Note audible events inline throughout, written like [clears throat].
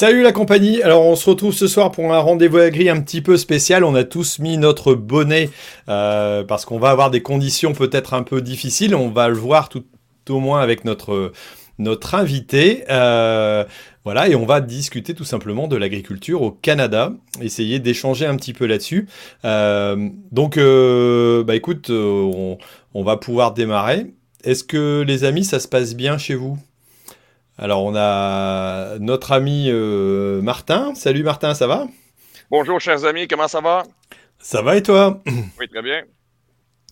Salut la compagnie, alors on se retrouve ce soir pour un rendez-vous agri un petit peu spécial, on a tous mis notre bonnet euh, parce qu'on va avoir des conditions peut-être un peu difficiles, on va le voir tout au moins avec notre, notre invité. Euh, voilà, et on va discuter tout simplement de l'agriculture au Canada, essayer d'échanger un petit peu là-dessus. Euh, donc, bah écoute, on, on va pouvoir démarrer. Est-ce que les amis, ça se passe bien chez vous? Alors, on a notre ami euh, Martin. Salut Martin, ça va? Bonjour, chers amis, comment ça va? Ça va et toi? Oui, très bien.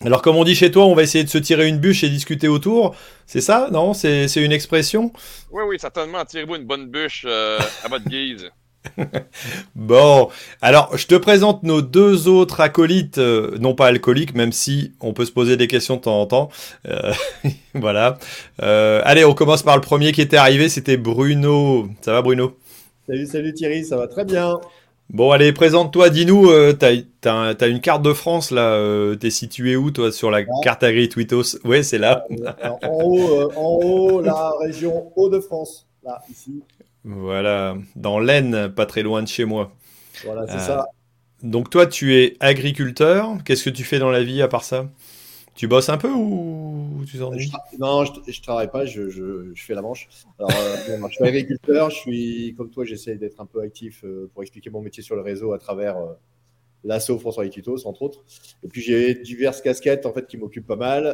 Alors, comme on dit chez toi, on va essayer de se tirer une bûche et discuter autour. C'est ça Non? C'est une expression? Oui, oui, certainement. Tirez-vous une bonne bûche euh, à votre guise. [laughs] bon, alors je te présente nos deux autres acolytes, euh, non pas alcooliques, même si on peut se poser des questions de temps en temps. Euh, [laughs] voilà. Euh, allez, on commence par le premier qui était arrivé, c'était Bruno. Ça va Bruno? Salut, salut Thierry, ça va très bien. Bon, allez, présente-toi, dis-nous, t'as as, une carte de France là, t'es situé où toi sur la ah. carte agri Twitos Ouais, c'est là. en, haut, en haut, la région Hauts-de-France, là, ici. Voilà, dans l'Aisne, pas très loin de chez moi. Voilà, c'est ça. Euh, donc toi, tu es agriculteur. Qu'est-ce que tu fais dans la vie à part ça? Tu bosses un peu ou tu t'ennuies Non, je, ne travaille pas, je, fais la manche. Alors, euh, je suis agriculteur, je suis comme toi, j'essaie d'être un peu actif euh, pour expliquer mon métier sur le réseau à travers l'assaut François Equitos, entre autres. Et puis j'ai diverses casquettes en fait qui m'occupent pas mal.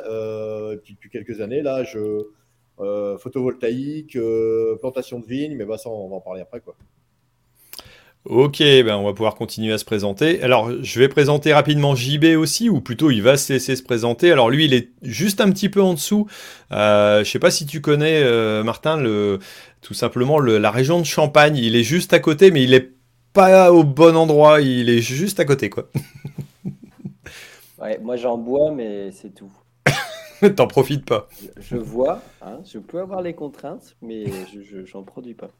et puis depuis quelques années, là, je euh, photovoltaïque, euh, plantation de vignes, mais bah, ça, on va en parler après. Quoi. Ok, ben on va pouvoir continuer à se présenter. Alors, je vais présenter rapidement JB aussi, ou plutôt il va se laisser se présenter. Alors lui, il est juste un petit peu en dessous. Euh, je sais pas si tu connais, euh, Martin, le, tout simplement la région de Champagne. Il est juste à côté, mais il est pas au bon endroit. Il est juste à côté, quoi. ouais, moi j'en bois, mais c'est tout. [laughs] T'en profites pas. Je, vois, hein, je peux avoir les contraintes, mais je n'en produis pas.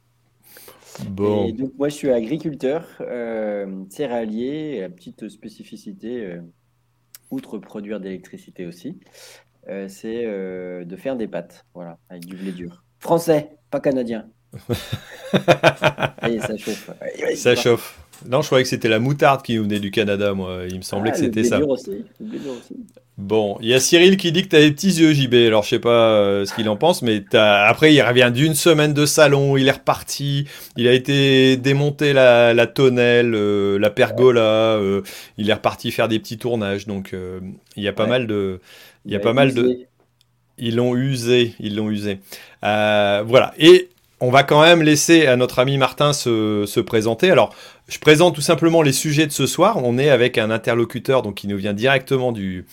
Bon. Et donc moi je suis agriculteur, euh, céréalier, la petite spécificité, euh, outre produire d'électricité aussi, euh, c'est de faire des pâtes, voilà, avec du blé dur. Français, pas canadien. [laughs] Ça chauffe. Ça chauffe. Non, je croyais que c'était la moutarde qui venait du Canada, moi. Il me semblait ah, que c'était ça. Aussi. Bon, il y a Cyril qui dit que tu as des petits yeux, JB. Alors, je sais pas euh, ce qu'il en pense, mais après, il revient d'une semaine de salon, il est reparti, il a été démonter la, la tonnelle, euh, la pergola, euh, il est reparti faire des petits tournages. Donc, il y a pas mal de. Il y a pas mal de. Ils l'ont usé, ils l'ont usé. voilà. Et on va quand même laisser à notre ami Martin se, se présenter. Alors, je présente tout simplement les sujets de ce soir. On est avec un interlocuteur donc, qui nous vient directement du,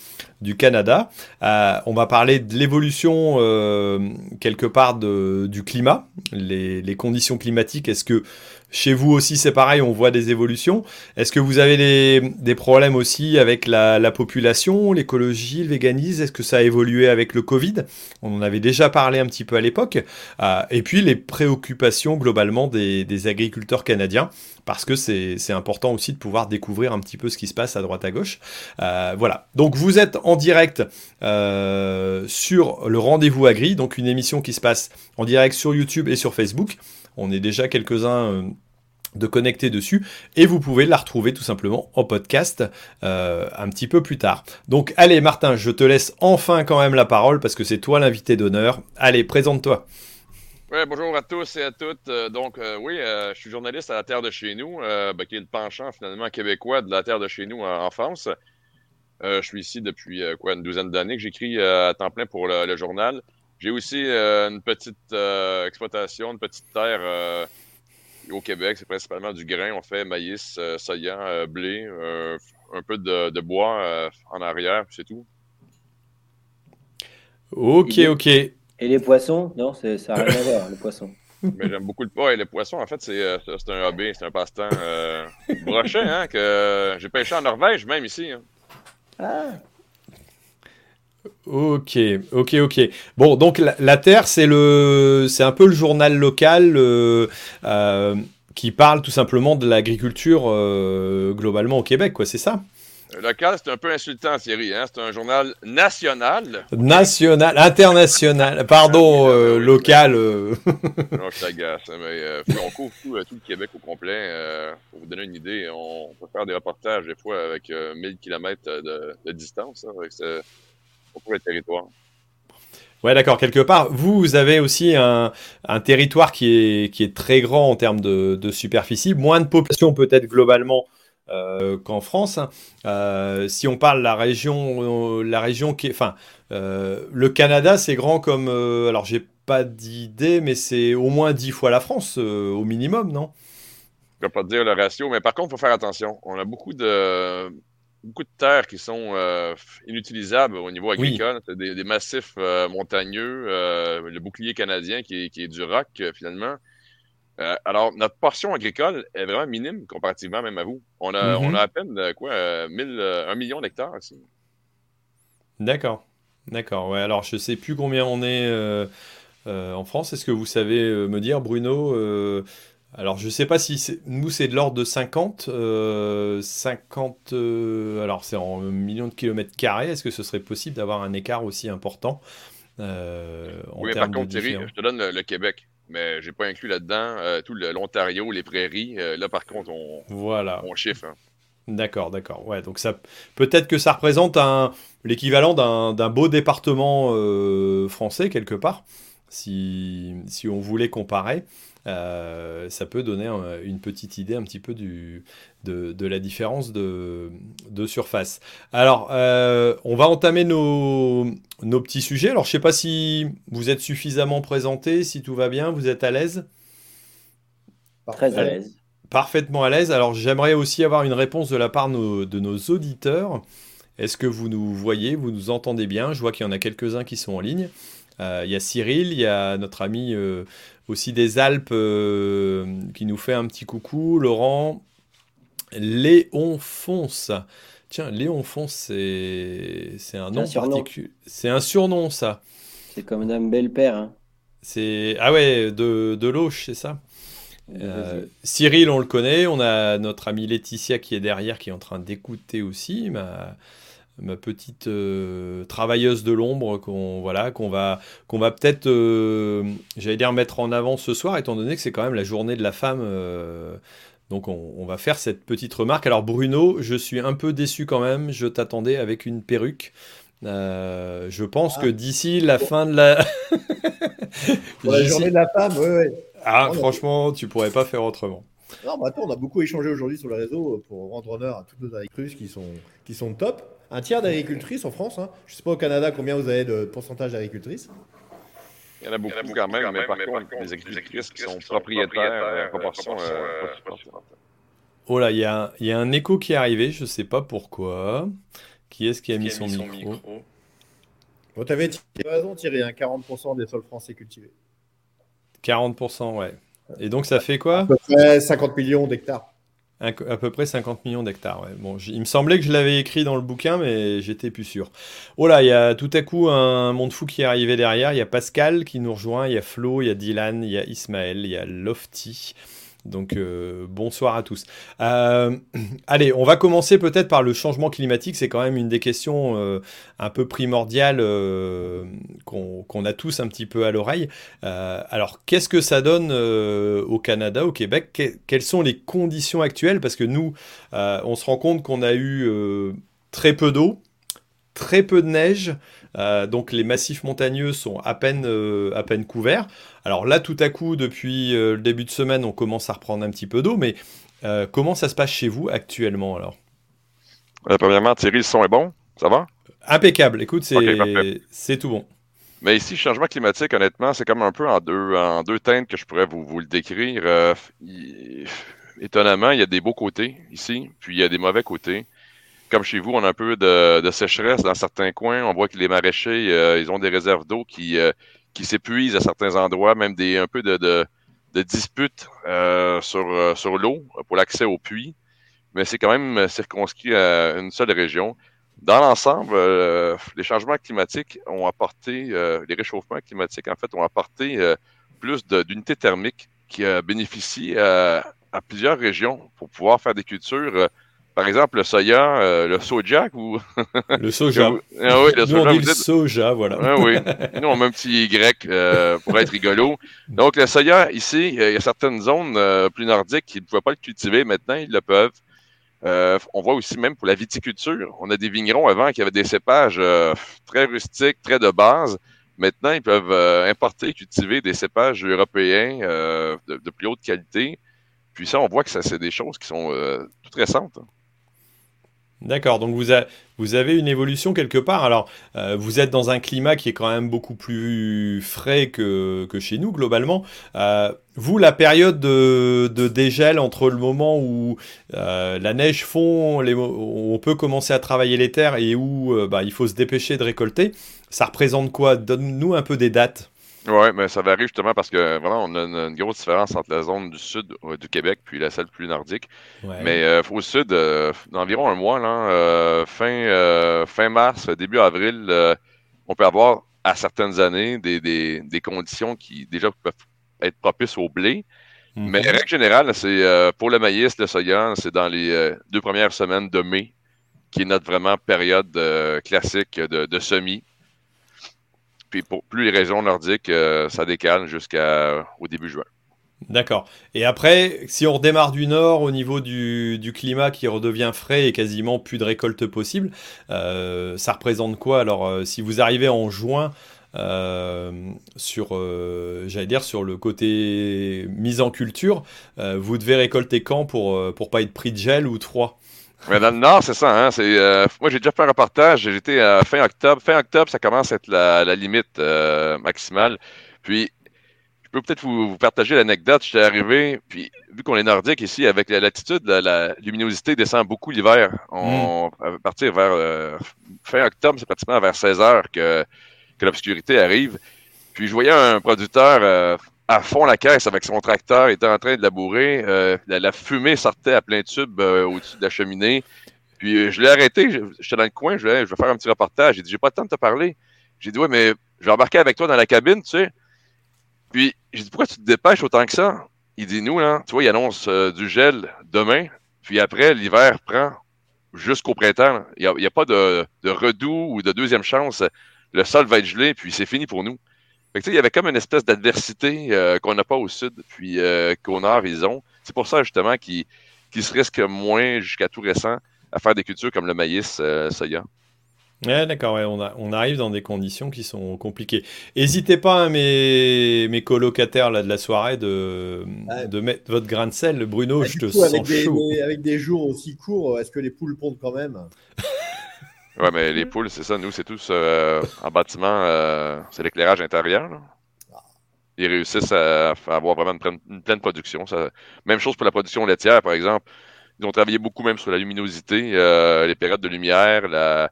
Canada. Euh, on va parler de l'évolution euh, quelque part du climat, les, conditions climatiques. Est-ce que chez vous aussi, c'est pareil, on voit des évolutions? Est-ce que vous avez des, problèmes aussi avec la, la population, l'écologie, le véganisme? Est-ce que ça a évolué avec le Covid? On en avait déjà parlé un petit peu à l'époque. Euh, et puis les préoccupations globalement des agriculteurs canadiens, parce que c'est important aussi de pouvoir découvrir un petit peu ce qui se passe à droite à gauche. Euh, voilà. Donc vous êtes en direct euh, sur le rendez-vous agri, donc une émission qui se passe en direct sur YouTube et sur Facebook. On est déjà quelques-uns euh, de connecter dessus et vous pouvez la retrouver tout simplement en podcast un petit peu plus tard. Donc allez Martin, je te laisse enfin quand même la parole parce que c'est toi l'invité d'honneur. Allez, présente-toi. Ouais, bonjour à tous et à toutes. Euh, donc oui, je suis journaliste à la Terre de chez nous, ben, qui est le penchant finalement québécois de la Terre de chez nous en, France. je suis ici depuis quoi une douzaine d'années que j'écris à temps plein pour le journal. J'ai aussi euh, une petite euh, exploitation, une petite terre euh, au Québec. C'est principalement du grain. On fait maïs, soya, blé, un peu de, bois en arrière, c'est tout. Ok, ok. Et les poissons? Non, ça n'a rien à voir, les poissons. [laughs] Mais j'aime beaucoup le poids et les poissons. En fait, c'est un hobby, c'est un passe-temps brochet, hein, que j'ai pêché en Norvège, même ici. Hein. Ah, Ok, ok, ok. Bon, donc la, Terre, c'est le, c'est un peu le journal local euh, euh, qui parle tout simplement de l'agriculture euh, globalement au Québec, quoi. C'est ça? Local, c'est un peu insultant, Thierry. Hein? C'est un journal national. National, international. Pardon, euh, local. Euh. non, je t'agace. Hein, mais euh, on couvre tout, tout, le Québec au complet. pour vous donner une idée, on peut faire des reportages des fois avec 1000 km de, de distance hein, avec ce, pour le territoire. Ouais, d'accord. Quelque part, vous, vous avez aussi un, un, territoire qui est, qui est très grand en termes de, de superficie, moins de population peut-être globalement euh, qu'en France. Hein. Euh, si on parle la région, euh, la région qui est, enfin, le Canada, c'est grand comme, alors j'ai pas d'idée, mais c'est au moins dix fois la France au minimum, non? Je ne pas te dire le ratio, mais par contre, il faut faire attention. On a beaucoup de beaucoup de terres qui sont inutilisables au niveau agricole. Des, massifs montagneux, le bouclier canadien qui est, qui est du roc finalement. Euh, alors, notre portion agricole est vraiment minime comparativement même à vous. On a, on mm-hmm. a à peine euh, quoi, euh, un million d'hectares ici. D'accord. D'accord. Ouais, alors, je ne sais plus combien on est en France. Est-ce que vous savez me dire, Bruno alors, je ne sais pas si nous, c'est de l'ordre de 50. 50 alors, c'est en millions de kilomètres carrés. Est-ce que ce serait possible d'avoir un écart aussi important Oui, mais par contre, Thierry, je te donne le Québec mais j'ai pas inclus là-dedans euh, tout l'Ontario, les prairies. Euh, là, par contre, on, voilà. on chiffre. Hein. D'accord, d'accord. Ouais, donc ça, peut-être que ça représente un, l'équivalent d'un, beau département euh, français quelque part, si, si on voulait comparer. Euh, ça peut donner une petite idée un petit peu du, de, la différence de, surface. Alors, euh, on va entamer nos, nos, petits sujets. Alors, je ne sais pas si vous êtes suffisamment présenté, si tout va bien, vous êtes à l'aise? Très à l'aise. Parfaitement à l'aise. Alors, j'aimerais aussi avoir une réponse de la part de nos auditeurs. Est-ce que vous nous voyez, vous nous entendez bien? Je vois qu'il y en a quelques-uns qui sont en ligne. Euh, il y a Cyril, il y a notre ami aussi des Alpes euh, qui nous fait un petit coucou. Laurent, Léon Fonce. Tiens, Léon Fonce, c'est un nom particulier. C'est un surnom, ça. C'est comme Dame Belle-Père. Hein. C'est Ah ouais, de, de Loche, c'est ça euh, Cyril, on le connaît. On a notre amie Laetitia qui est derrière, qui est en train d'écouter aussi. Ma, ma petite euh, travailleuse de l'ombre qu'on voilà, qu'on va, qu'on va peut-être, euh, j'allais dire, mettre en avant ce soir, étant donné que c'est quand même la journée de la femme. Euh, donc on, va faire cette petite remarque. Alors Bruno, je suis un peu déçu quand même, je t'attendais avec une perruque. je pense que d'ici la fin de la... [laughs] la journée de la femme, oui, oui. Ah, franchement, tu pourrais pas faire autrement. Non, mais attends, on a beaucoup échangé aujourd'hui sur le réseau pour rendre honneur à toutes nos agricultrices qui sont, qui sont top un tiers d'agricultrices en France. Hein. Je ne sais pas au Canada combien vous avez de pourcentage d'agricultrices. Il y en a beaucoup, quand, même, mais par, contre, les agricultrices qui sont propriétaires, euh, proportion, euh, Oh là, il y a, y a, un écho qui est arrivé, je ne sais pas pourquoi. Qui est-ce qui a, mis, son, micro, Bon, tu avais raison, Thierry, 40% des sols français cultivés. 40%, ouais. Et donc, ça fait quoi? À peu près 50 millions d'hectares. À peu près 50 millions d'hectares. Il me semblait que je l'avais écrit dans le bouquin, mais j'étais plus sûr. Oh là, il y a tout à coup un monde fou qui est arrivé derrière. Il y a Pascal qui nous rejoint, il y a Flo, il y a Dylan, il y a Ismaël, il y a Lofty. Donc euh, bonsoir à tous. Euh, [clears throat] allez, on va commencer peut-être par le changement climatique. C'est quand même une des questions euh, un peu primordiales qu'on a tous un petit peu à l'oreille. alors, qu'est-ce que ça donne au Canada, au Québec? Quelles sont les conditions actuelles? Parce que nous, on se rend compte qu'on a eu très peu d'eau, très peu de neige. Euh, donc les massifs montagneux sont à peine, euh, à peine couverts. Alors là, tout à coup, depuis euh, le début de semaine, on commence à reprendre un petit peu d'eau, mais comment ça se passe chez vous actuellement alors? Premièrement, Thierry, le son est bon Ça va? Impeccable. Écoute, c'est tout bon. Mais ici, changement climatique, honnêtement, c'est comme un peu en deux, en deux teintes que je pourrais vous, vous le décrire. étonnamment, il y a des beaux côtés ici, puis il y a des mauvais côtés comme chez vous, on a un peu de, sécheresse dans certains coins. On voit que les maraîchers, euh, ils ont des réserves d'eau qui, euh, qui s'épuisent à certains endroits, même des un peu de, de, disputes euh, sur, sur l'eau pour l'accès aux puits. Mais c'est quand même circonscrit à une seule région. Dans l'ensemble, les changements climatiques ont apporté, les réchauffements climatiques, en fait, ont apporté plus d'unités thermiques qui bénéficient à plusieurs régions pour pouvoir faire des cultures par exemple, le soya, euh, le soja ou. le soja. [laughs] ah oui, le soja. Nous, on dit le soja, voilà. ah oui. Nous, on met un petit Y euh, pour être rigolo. Donc, le soya, ici, il y a certaines zones plus nordiques qui ne pouvaient pas le cultiver. Maintenant, ils le peuvent. on voit aussi même pour la viticulture. On a des vignerons avant qui avaient des cépages très rustiques, très de base. Maintenant, ils peuvent importer, cultiver des cépages européens de, plus haute qualité. Puis ça, on voit que ça, c'est des choses qui sont toutes récentes. D'accord, donc vous, avez une évolution quelque part. Alors, euh, vous êtes dans un climat qui est quand même beaucoup plus frais que, chez nous, globalement. Euh, vous, la période de, dégel entre le moment où euh, la neige fond, on peut commencer à travailler les terres et où bah, il faut se dépêcher de récolter, ça représente quoi? Donne-nous un peu des dates. Oui, mais ça varie justement parce que vraiment, on a une, grosse différence entre la zone du sud euh, du Québec puis la celle plus nordique. Mais euh, au sud, euh, environ un mois, là, fin, fin mars, début avril, on peut avoir à certaines années des, des, des, conditions qui déjà peuvent être propices au blé. Mais en règle générale, c'est pour le maïs, le soya, c'est dans les deux premières semaines de mai, qui est notre vraiment période classique de, de semis. Puis pour plus les régions nordiques, euh, ça décale jusqu'au début juin. D'accord. Et après, si on redémarre du nord au niveau du, climat qui redevient frais et quasiment plus de récolte possible, euh, ça représente quoi? Alors, euh, si vous arrivez en juin, sur, j'allais dire, sur le côté mise en culture, vous devez récolter quand pour, pour pas être pris de gel ou de froid mais dans le Nord, c'est ça. Hein? C'est, euh, moi, j'ai déjà fait un reportage. J'étais à fin octobre. Fin octobre, ça commence à être la, la limite euh, maximale. Puis, je peux peut-être vous, partager l'anecdote. J'étais arrivé, puis vu qu'on est nordique ici, avec la latitude, la, luminosité descend beaucoup l'hiver. On va mm. partir vers euh, fin octobre, c'est pratiquement vers 16 heures que, que l'obscurité arrive. Puis je voyais un producteur à fond la caisse avec son tracteur, était en train de labourer. Euh, la, fumée sortait à plein tube euh, au-dessus de la cheminée. Puis euh, je l'ai arrêté, j'étais dans le coin, je vais, faire un petit reportage. J'ai dit, j'ai pas le temps de te parler. J'ai dit, ouais, mais je vais embarquer avec toi dans la cabine, tu sais. Puis j'ai dit, pourquoi tu te dépêches autant que ça? Il dit, nous, là, tu vois, il annonce du gel demain, puis après, l'hiver prend jusqu'au printemps. Il n'y a, pas de, de redout ou de deuxième chance. Le sol va être gelé, puis c'est fini pour nous il y avait comme une espèce d'adversité euh, qu'on n'a pas au sud, puis euh, qu'au nord, ils ont. C'est pour ça, justement, qu'ils se risquent moins, jusqu'à tout récent, à faire des cultures comme le maïs, euh, soya. Ouais, d'accord, on, on, arrive dans des conditions qui sont compliquées. N'hésitez pas, hein, mes, mes colocataires là, de la soirée, de, de mettre votre grain de sel. Bruno, je te sens chaud. avec des jours aussi courts, est-ce que les poules pondent quand même? [laughs] Ouais, mais les poules, c'est ça. Nous, c'est tous euh, en bâtiment, euh, c'est l'éclairage intérieur. Ils réussissent à, avoir vraiment une, pleine, production. même chose pour la production laitière, par exemple. Ils ont travaillé beaucoup même sur la luminosité, euh, les périodes de lumière, la,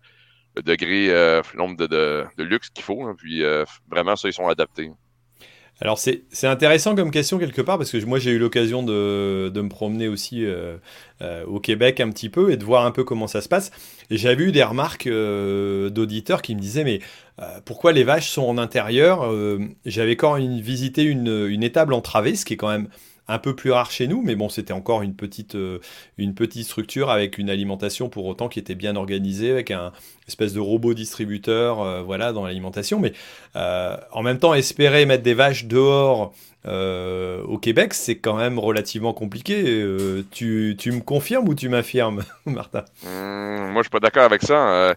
le degré, le nombre de, de, luxe qu'il faut. Hein. puis vraiment, ça, ils sont adaptés. Alors c'est intéressant comme question quelque part parce que moi j'ai eu l'occasion de, me promener aussi euh, euh, au Québec un petit peu et de voir un peu comment ça se passe. Et j'avais eu des remarques euh, d'auditeurs qui me disaient mais pourquoi les vaches sont en intérieur J'avais quand même visité une, une étable entravée, ce qui est quand même un peu plus rare chez nous, mais bon, c'était encore une petite, euh, une petite structure avec une alimentation pour autant qui était bien organisée, avec un espèce de robot distributeur, euh, voilà, dans l'alimentation. Mais euh, en même temps, espérer mettre des vaches dehors au Québec, c'est quand même relativement compliqué. Tu, tu, me confirmes ou tu m'affirmes, [laughs] Martin? Mmh, Moi, je suis pas d'accord avec ça.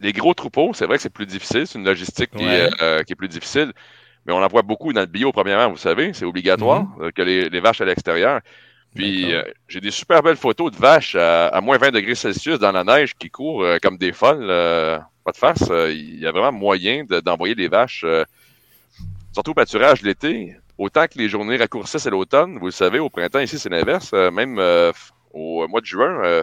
les gros troupeaux, c'est vrai que c'est plus difficile, c'est une logistique qui, qui est plus difficile mais on en voit beaucoup dans le bio, premièrement, vous savez, c'est obligatoire mhm. euh, que les, vaches à l'extérieur. Puis euh, j'ai des super belles photos de vaches à, moins 20 degrés Celsius dans la neige qui courent euh, comme des folles, pas de face. Il y a vraiment moyen d'envoyer des vaches, surtout au pâturage l'été. Autant que les journées raccourcissent à l'automne, vous le savez, au printemps, ici, c'est l'inverse. même au mois de juin,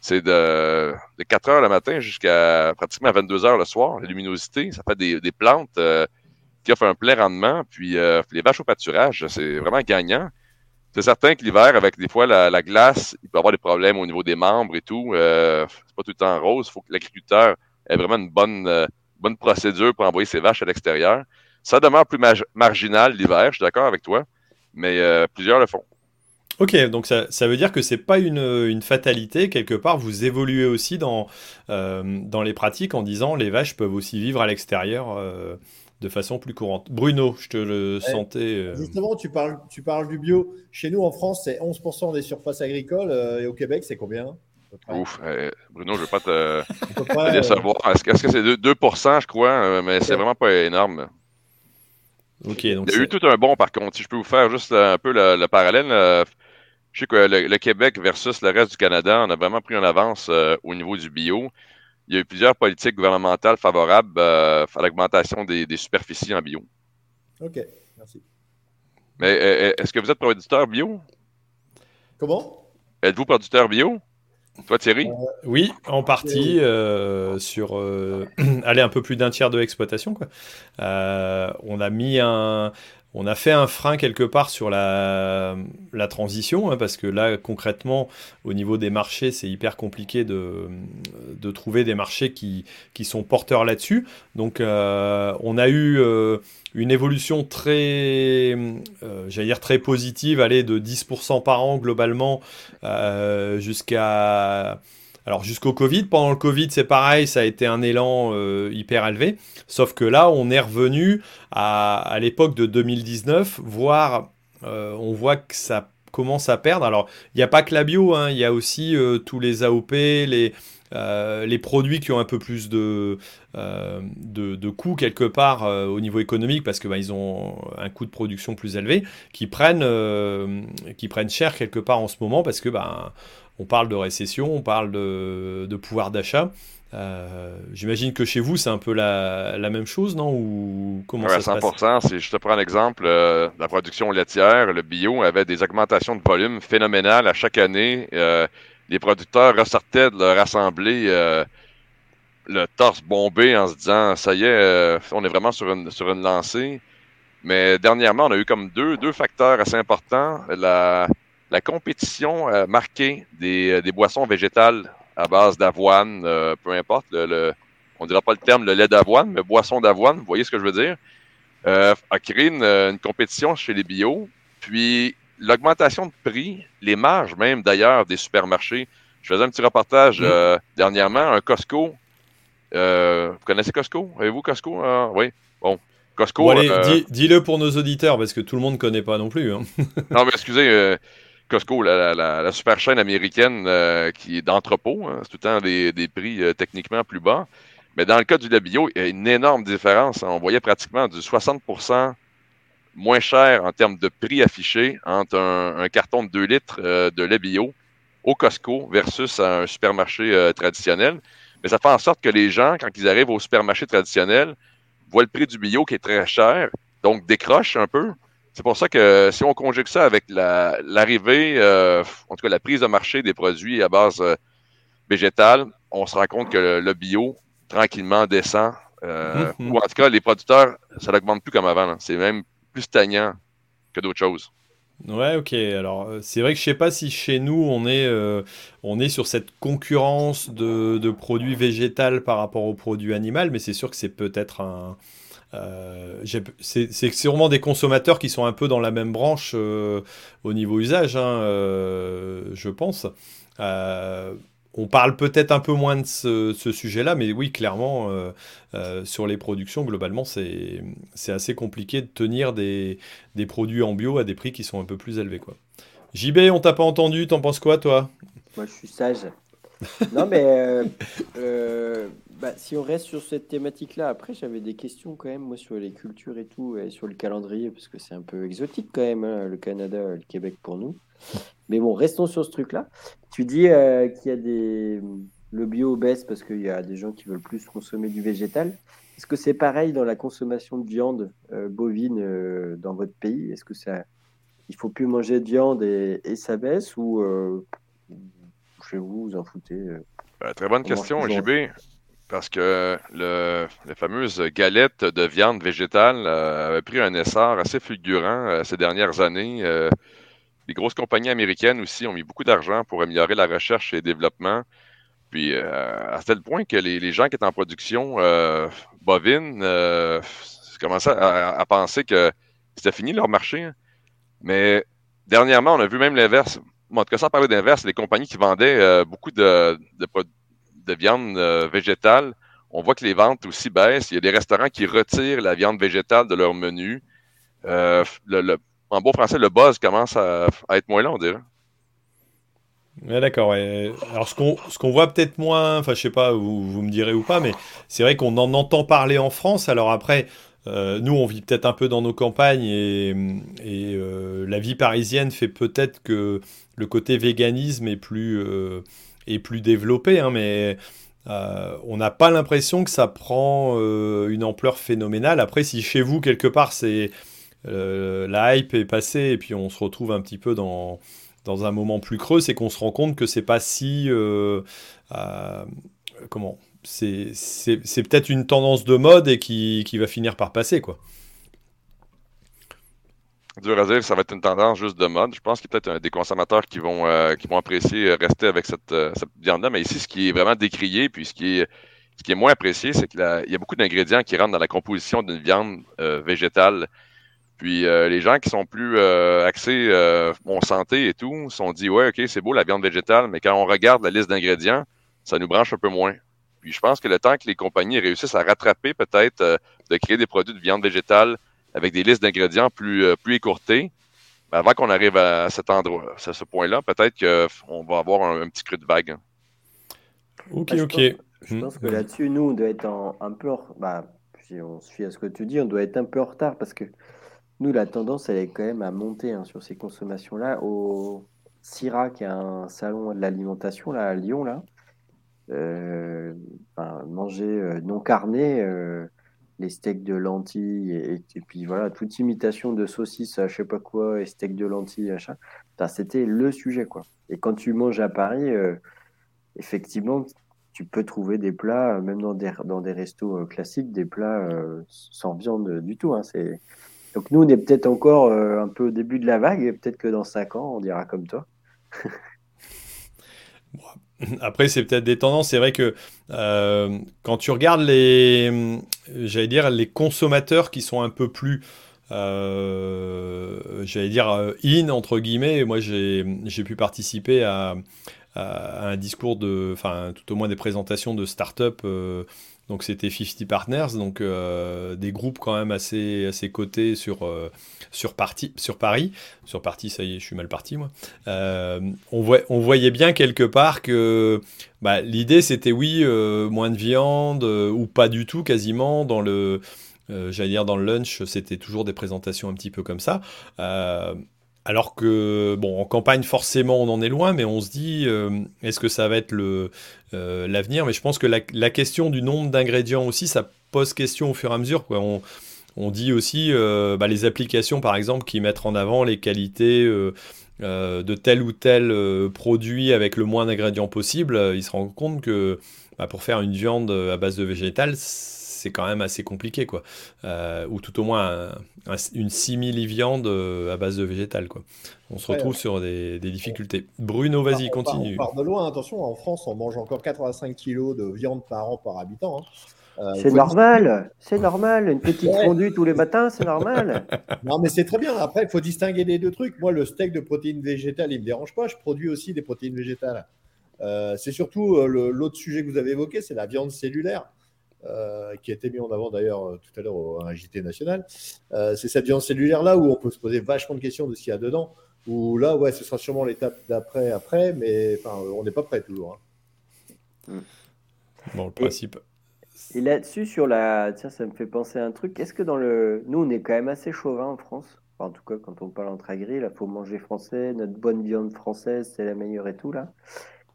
c'est de, 4 heures le matin jusqu'à pratiquement 22 heures le soir. La luminosité, ça fait des, des plantes qui offre un plein rendement. Puis euh, les vaches au pâturage, c'est vraiment gagnant. C'est certain que l'hiver, avec des fois la, glace, il peut avoir des problèmes au niveau des membres et tout. Euh, c'est pas tout le temps rose. Il faut que l'agriculteur ait vraiment une bonne, euh, bonne procédure pour envoyer ses vaches à l'extérieur. Ça demeure plus marginal l'hiver, je suis d'accord avec toi, mais plusieurs le font. Ok, donc ça, ça, veut dire que c'est pas une, une, fatalité, quelque part, vous évoluez aussi dans, euh, dans les pratiques en disant les vaches peuvent aussi vivre à l'extérieur euh, de façon plus courante. Bruno, je te le sentais. Euh, Justement, tu parles, tu parles du bio. Chez nous, en France, c'est 11% des surfaces agricoles et au Québec, c'est combien? Ouf, Bruno, je ne veux pas te, te savoir. Est-ce que c'est 2%, 2 je crois, mais c'est vraiment pas énorme. Ok. donc Il y a eu tout un bon, par contre. Si je peux vous faire juste un peu le, parallèle, je sais que le, Québec versus le reste du Canada, on a vraiment pris en avance euh, au niveau du bio. Il y a eu plusieurs politiques gouvernementales favorables euh, à l'augmentation des, superficies en bio. OK, merci. Mais euh, est-ce que vous êtes producteur bio? Comment? Êtes-vous producteur bio? Toi, Thierry? oui, en partie, sur [clears throat] aller un peu plus d'un tiers de l'exploitation. on a mis un, on a fait un frein quelque part sur la, transition, hein, parce que là, concrètement, au niveau des marchés, c'est hyper compliqué de, de, trouver des marchés qui, qui sont porteurs là-dessus. Donc, euh, on a eu euh, une évolution très, euh, j'allais dire très positive, aller de 10% par an globalement jusqu'à alors jusqu'au Covid, pendant le Covid c'est pareil, ça a été un élan euh, hyper élevé, sauf que là on est revenu à, l'époque de 2019, voire euh, on voit que ça commence à perdre. Alors il n'y a pas que la bio, hein, il y a aussi euh, tous les AOP, les, produits qui ont un peu plus de, coûts quelque part au niveau économique parce que bah, ils ont un coût de production plus élevé, qui prennent, qui prennent cher quelque part en ce moment parce que bah, on parle de récession, on parle de, pouvoir d'achat. Euh, j'imagine que chez vous, c'est un peu la, même chose, non? Ou comment ça 100%. Si je te prends l'exemple, euh, la production laitière, le bio avait des augmentations de volume phénoménales à chaque année. Euh, les producteurs ressortaient de leur assemblée le torse bombé en se disant ça y est, on est vraiment sur une, sur une lancée. Mais dernièrement, on a eu comme deux, deux facteurs assez importants. La, la compétition euh, marquée des, euh, des, boissons végétales à base d'avoine, euh, peu importe, le, on ne dira pas le terme le lait d'avoine, mais boisson d'avoine, vous voyez ce que je veux dire, a créé une, compétition chez les bio. Puis l'augmentation de prix, les marges même d'ailleurs des supermarchés. Je faisais un petit reportage dernièrement, un Costco. vous connaissez Costco? Avez-vous Costco? Ah, oui. Bon, Costco. dis-le pour nos auditeurs, parce que tout le monde ne connaît pas non plus. Hein. non, mais excusez, Costco, la, super chaîne américaine euh, qui est d'entrepôt, hein, c'est tout le temps des, prix euh, techniquement plus bas. Mais dans le cas du lait bio, il y a une énorme différence. On voyait pratiquement du 60% moins cher en termes de prix affiché entre un, carton de 2 litres euh, de lait bio au Costco versus un supermarché traditionnel. Mais ça fait en sorte que les gens, quand ils arrivent au supermarché traditionnel, voient le prix du bio qui est très cher, donc décrochent un peu c'est pour ça que si on conjugue ça avec l'arrivée, euh, en tout cas la prise de marché des produits à base euh, végétale, on se rend compte que le, bio, tranquillement, descend. Euh, mhm. Ou en tout cas, les producteurs, ça n'augmente plus comme avant. C'est même plus stagnant que d'autres choses. Ouais, ok. Alors, c'est vrai que je sais pas si chez nous on est, on est sur cette concurrence de, de produits végétales par rapport aux produits animaux, mais c'est sûr que c'est peut-être un, euh, c'est sûrement des consommateurs qui sont un peu dans la même branche euh, au niveau usage, hein, euh, je pense. on parle peut-être un peu moins de ce, sujet-là, mais oui, clairement, sur les productions, globalement, c'est assez compliqué de tenir des, produits en bio à des prix qui sont un peu plus élevés. Quoi. JB, on t'a pas entendu, t'en penses quoi, toi? Moi, je suis sage. non, mais bah, si on reste sur cette thématique-là, après, j'avais des questions quand même, moi, sur les cultures et tout, et sur le calendrier, parce que c'est un peu exotique quand même, hein, le Canada, le Québec pour nous. Mais bon, restons sur ce truc-là. Tu dis euh, qu'il y a des. Le bio baisse parce qu'il y a des gens qui veulent plus consommer du végétal. Est-ce que c'est pareil dans la consommation de viande euh, bovine euh, dans votre pays? Est-ce que ça. Il faut plus manger de viande et, ça baisse ou chez vous, vous en foutez Très bonne question, JB. Parce que le, les fameuses galettes de viande végétale euh, avaient pris un essor assez fulgurant euh, ces dernières années. Euh, les grosses compagnies américaines aussi ont mis beaucoup d'argent pour améliorer la recherche et le développement. Puis à tel point que les, gens qui étaient en production bovine commençaient à, penser que c'était fini leur marché. Hein. Mais dernièrement, on a vu même l'inverse. En tout cas, sans parler d'inverse, les compagnies qui vendaient beaucoup de, de, viande végétale, on voit que les ventes aussi baissent. Il y a des restaurants qui retirent la viande végétale de leur menu. le, en bon français, le buzz commence à, être moins long, on dirait. D'accord. Alors, ce qu'on voit peut-être moins, enfin, je sais pas, vous, vous, me direz ou pas, mais c'est vrai qu'on en entend parler en France. Alors après, euh, nous, on vit peut-être un peu dans nos campagnes et, euh, la vie parisienne fait peut-être que le côté véganisme est plus, euh, est plus développé, hein, mais on n'a pas l'impression que ça prend une ampleur phénoménale. Après, si chez vous, quelque part, c'est euh, la hype est passée et puis on se retrouve un petit peu dans, dans un moment plus creux, c'est qu'on se rend compte que c'est pas si. Euh, euh, comment C'est peut-être une tendance de mode et qui, va finir par passer, quoi. Dur à ça va être une tendance juste de mode. Je pense qu'il y a peut-être des consommateurs qui vont, qui vont apprécier rester avec cette, viande-là. Mais ici, ce qui est vraiment décrié, puis ce qui est, qui moins apprécié, c'est qu'il y a beaucoup d'ingrédients qui rentrent dans la composition d'une viande végétale puis euh, les gens qui sont plus euh, axés euh, santé et tout, sont dit ouais, ok, c'est beau la viande végétale, mais quand on regarde la liste d'ingrédients, ça nous branche un peu moins. Puis je pense que le temps que les compagnies réussissent à rattraper peut-être euh, de créer des produits de viande végétale avec des listes d'ingrédients plus, plus écourtées, avant qu'on arrive à cet endroit, à ce point-là, peut-être qu'on va avoir un, petit creux de vague. Ok, ok. je pense que là-dessus, nous, on doit être un peu, bah, si on se fie à ce que tu dis, on doit être un peu en retard parce que nous, la tendance, elle est quand même à monter hein, sur ces consommations-là. Au CIRA, qui est un salon de l'alimentation là, à Lyon, là, euh, manger euh, non carné, euh, les steaks de lentilles, et, puis voilà, toute imitation de saucisse à je sais pas quoi, et steaks de lentilles, achat, c'était le sujet. quoi. Et quand tu manges à Paris, effectivement, tu peux trouver des plats, même dans des, dans des restos classiques, des plats sans viande du tout. Hein, c'est donc nous, on est peut-être encore euh, un peu au début de la vague, et peut-être que dans 5 ans, on dira comme toi. [laughs] Après, c'est peut-être des tendances. C'est vrai que euh, quand tu regardes les, j'allais dire, les consommateurs qui sont un peu plus, euh, j'allais dire, in, entre guillemets, moi j'ai pu participer à, un discours de, enfin, tout au moins des présentations de start-up donc c'était 50 Partners, donc euh, des groupes quand même assez, assez cotés sur, euh, sur, sur Paris. Sur Paris, ça y est, je suis mal parti moi. Euh, on, on, voyait bien quelque part que bah, l'idée c'était oui, moins de viande, ou pas du tout quasiment. Dans le, j'allais dire dans le lunch, c'était toujours des présentations un petit peu comme ça. Alors que, bon, en campagne, forcément, on en est loin, mais on se dit, euh, est-ce que ça va être euh, l'avenir? Mais je pense que la, question du nombre d'ingrédients aussi, ça pose question au fur et à mesure. Quoi. On, dit aussi, euh, bah, les applications, par exemple, qui mettent en avant les qualités de tel ou tel produit avec le moins d'ingrédients possible, ils se rendent compte que bah, pour faire une viande à base de végétal, c'est quand même assez compliqué, quoi. Euh, ou tout au moins une simili-viande euh, à base de végétal, quoi. On se retrouve sur des, difficultés. Bruno, vas-y, continue. On part, de loin, attention, en France, on mange encore 85 kilos de viande par an par habitant. Hein. Euh, c'est normal, c'est normal. Une petite fondue tous les matins, c'est normal. [laughs] non, mais c'est très bien. Après, il faut distinguer les deux trucs. Moi, le steak de protéines végétales, il ne me dérange pas. Je produis aussi des protéines végétales. c'est surtout l'autre sujet que vous avez évoqué, c'est la viande cellulaire. Euh, qui a été mis en avant d'ailleurs euh, tout à l'heure au JT national. Euh, c'est cette viande cellulaire-là où on peut se poser vachement de questions de ce qu'il y a dedans. Où là, ouais, ce sera sûrement l'étape d'après, après, mais on n'est pas prêt toujours. Hein. Bon, le principe. Et, là-dessus, sur la. Tiens, ça me fait penser à un truc. Est-ce que dans le. Nous, on est quand même assez chauvin en France? en tout cas, quand on parle entre agri, il faut manger français, notre bonne viande française, c'est la meilleure et tout, là.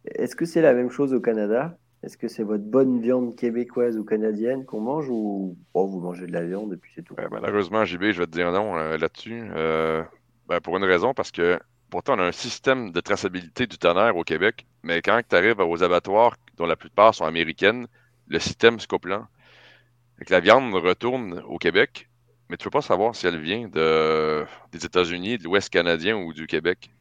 Est-ce que c'est la même chose au Canada? Est-ce que c'est votre bonne viande québécoise ou canadienne qu'on mange ou oh, vous mangez de la viande et puis c'est tout? malheureusement, JB, je vais te dire non euh, là-dessus. Euh, ben, pour une raison, parce que pourtant, on a un système de traçabilité du tonnerre au Québec, mais quand tu arrives aux abattoirs, dont la plupart sont américaines, le système se coupe là. la viande retourne au Québec, mais tu ne peux pas savoir si elle vient de, des États-Unis, de l'Ouest canadien ou du Québec.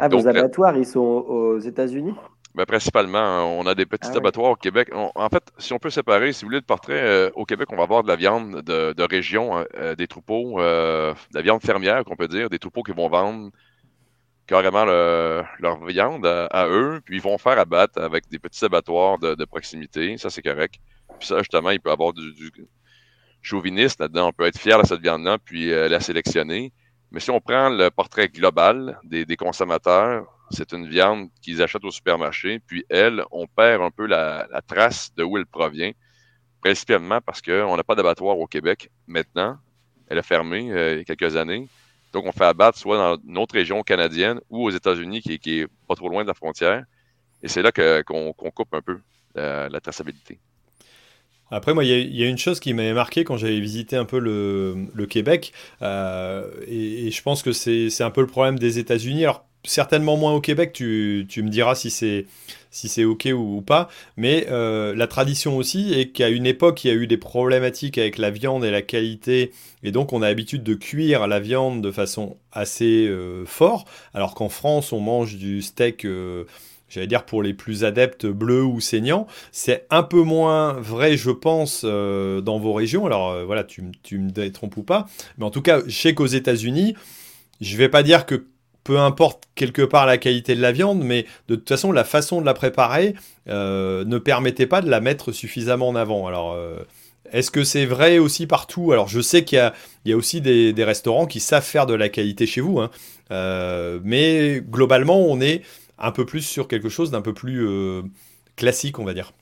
Ah, vos abattoirs, ils sont aux États-Unis? Ben, principalement, on a des petits ah abattoirs au Québec. en fait, si on peut séparer, si vous voulez le portrait, euh, au Québec, on va avoir de la viande de, région, hein, euh, des troupeaux, euh, de la viande fermière, qu'on peut dire, des troupeaux qui vont vendre carrément leur viande à, eux, puis ils vont faire abattre avec des petits abattoirs de, proximité. Ça, c'est correct. Puis ça, justement, il peut avoir du, chauviniste là-dedans. On peut être fier de cette viande-là, puis la sélectionner. Mais si on prend le portrait global des, consommateurs, c'est une viande qu'ils achètent au supermarché, puis elle, on perd un peu la, trace de où elle provient, principalement parce qu'on n'a pas d'abattoir au Québec maintenant. Elle a fermé euh, il y a quelques années. Donc, on fait abattre soit dans une autre région canadienne ou aux États-Unis, qui, est pas trop loin de la frontière. Et c'est là qu'on coupe un peu la, traçabilité. Après, moi, il y, a une chose qui m'avait marqué quand j'avais visité un peu le, Québec, euh, et, je pense que c'est un peu le problème des États-Unis. Certainement moins au Québec, tu, me diras si c'est si ok ou, pas, mais euh, la tradition aussi est qu'à une époque, il y a eu des problématiques avec la viande et la qualité, et donc on a l'habitude de cuire la viande de façon assez euh, forte, alors qu'en France, on mange du steak euh, j'allais dire pour les plus adeptes bleus ou saignants. C'est un peu moins vrai, je pense, dans vos régions. Alors voilà, tu, tu me trompes ou pas. Mais en tout cas, je sais qu'aux États-Unis, je vais pas dire que peu importe quelque part la qualité de la viande, mais de toute façon, la façon de la préparer euh, ne permettait pas de la mettre suffisamment en avant. Alors, euh, est-ce que c'est vrai aussi partout? Alors, je sais qu'il y, a, aussi des, restaurants qui savent faire de la qualité chez vous, hein. euh, mais globalement, on est un peu plus sur quelque chose d'un peu plus classique, on va dire.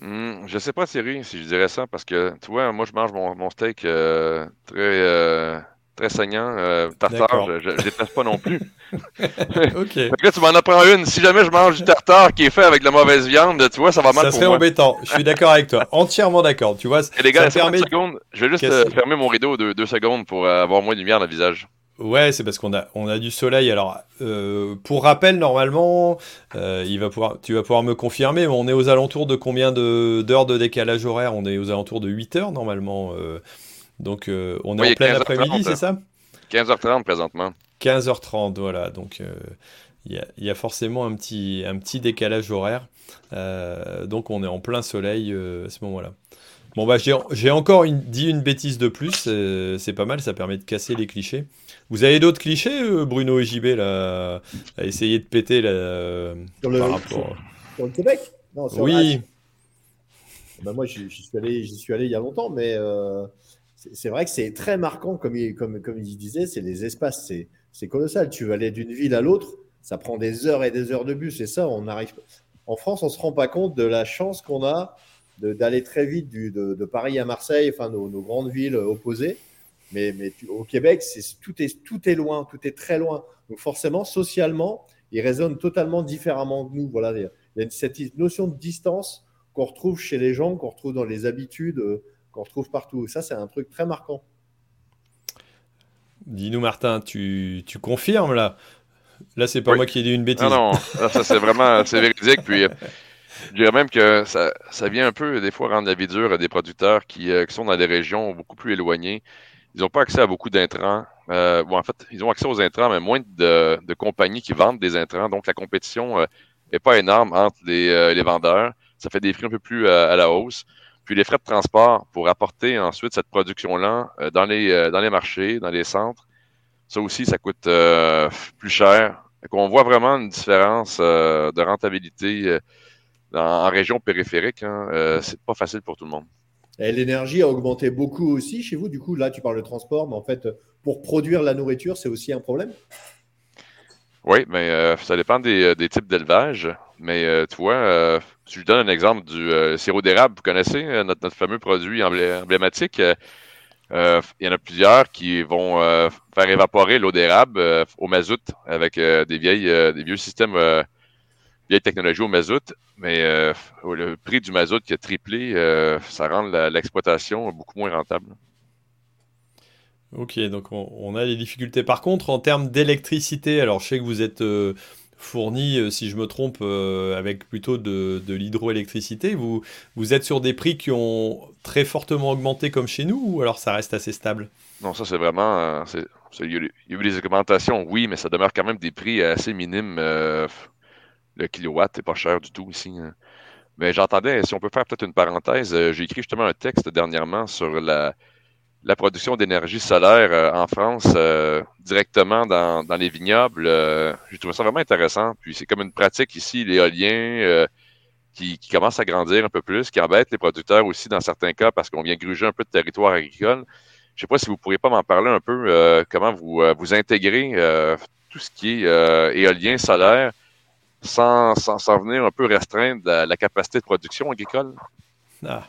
Hmm, je sais pas, Thierry, si je dirais ça, parce que, tu vois, moi, je mange mon, mon steak très très saignant. Euh, tartare, je ne déteste pas non plus. [laughs] ok. là, tu m'en apprends une. Si jamais je mange du tartare qui est fait avec de la mauvaise viande, tu vois, ça va mal ça serait embêtant. Je suis d'accord avec toi. Entièrement d'accord. Tu vois, Et les gars, ça permet... secondes. Je vais juste euh, fermer mon rideau de deux secondes pour euh, avoir moins de lumière dans le visage. Ouais, c'est parce qu'on a, on a du soleil. Alors, pour rappel, normalement, il va pouvoir, tu vas pouvoir me confirmer, mais on est aux alentours de combien d'heures de, décalage horaire? On est aux alentours de 8 heures, normalement. Donc euh, on est en plein après-midi, c'est ça 15h30 présentement. 15h30, voilà. Donc euh, il y, a forcément un petit, un petit décalage horaire. Euh, donc on est en plein soleil à ce moment-là. Bon bah j'ai encore dit une bêtise de plus, c'est pas mal, ça permet de casser les clichés. Vous avez d'autres clichés, Bruno et JB, là, à essayer de péter là, sur, le, rapport... sur, le Québec? Non, Oui. Bah moi j'y suis, allé, suis allé il y a longtemps, mais c'est vrai que c'est très marquant, comme il, disait, c'est les espaces, c'est colossal. Tu vas aller d'une ville à l'autre, ça prend des heures et des heures de bus, et ça, on arrive. En France, on ne se rend pas compte de la chance qu'on a d'aller très vite de, Paris à Marseille, enfin nos, grandes villes opposées. Mais, au Québec, tout, est, loin, tout est très loin. Donc forcément, socialement, ils résonnent totalement différemment que nous. Voilà, il y a cette notion de distance qu'on retrouve chez les gens, qu'on retrouve dans les habitudes. Euh, qu'on retrouve partout. Ça, c'est un truc très marquant. Dis-nous, Martin, tu, tu, confirmes là? Là, c'est pas moi qui ai dit une bêtise. Non, non, ça c'est vraiment [laughs] c'est véridique. Puis, je dirais même que ça, ça, vient un peu, des fois, rendre la vie dure à des producteurs qui, euh, qui sont dans des régions beaucoup plus éloignées. Ils n'ont pas accès à beaucoup d'intrants. Euh, bon, en fait, ils ont accès aux intrants, mais moins de, de compagnies qui vendent des intrants. Donc, la compétition n'est euh, pas énorme entre les, les, vendeurs. Ça fait des prix un peu plus à la hausse. Puis les frais de transport pour apporter ensuite cette production-là euh, dans, les, euh, dans les marchés, dans les centres, ça aussi, ça coûte euh, plus cher. On voit vraiment une différence de rentabilité en, région périphérique. Hein. c'est pas facile pour tout le monde. L'énergie a augmenté beaucoup aussi chez vous. Du coup, là, tu parles de transport, mais en fait, pour produire la nourriture, c'est aussi un problème? Oui, mais ça dépend des, des types d'élevage. Mais tu vois, si je donne un exemple du euh, sirop d'érable, vous connaissez euh, notre, fameux produit emblématique. Euh, il y en a plusieurs qui vont faire évaporer l'eau d'érable au mazout avec des vieilles des vieux systèmes vieilles technologies au mazout, mais le prix du mazout qui a triplé, ça rend l'exploitation beaucoup moins rentable. Ok, donc on, a des difficultés. Par contre, en termes d'électricité, alors je sais que vous êtes fourni, euh, si je me trompe, euh, avec plutôt de, l'hydroélectricité. Vous, êtes sur des prix qui ont très fortement augmenté comme chez nous ou alors ça reste assez stable? Non, ça c'est vraiment... Euh, il y, a eu des augmentations, oui, mais ça demeure quand même des prix assez minimes. le kilowatt n'est pas cher du tout ici. Hein. Mais j'entendais, si on peut faire peut-être une parenthèse, j'ai écrit justement un texte dernièrement sur la, la production d'énergie solaire en France directement dans, les vignobles. J'ai trouvé ça vraiment intéressant. Puis c'est comme une pratique ici, l'éolien, qui, qui, commence à grandir un peu plus, qui embête les producteurs aussi dans certains cas parce qu'on vient gruger un peu de territoire agricole. Je ne sais pas si vous pourriez pas m'en parler un peu, euh, comment vous, euh, vous intégrez euh, tout ce qui est éolien, solaire, sans, sans, sans, venir un peu restreindre la, capacité de production agricole? Ah.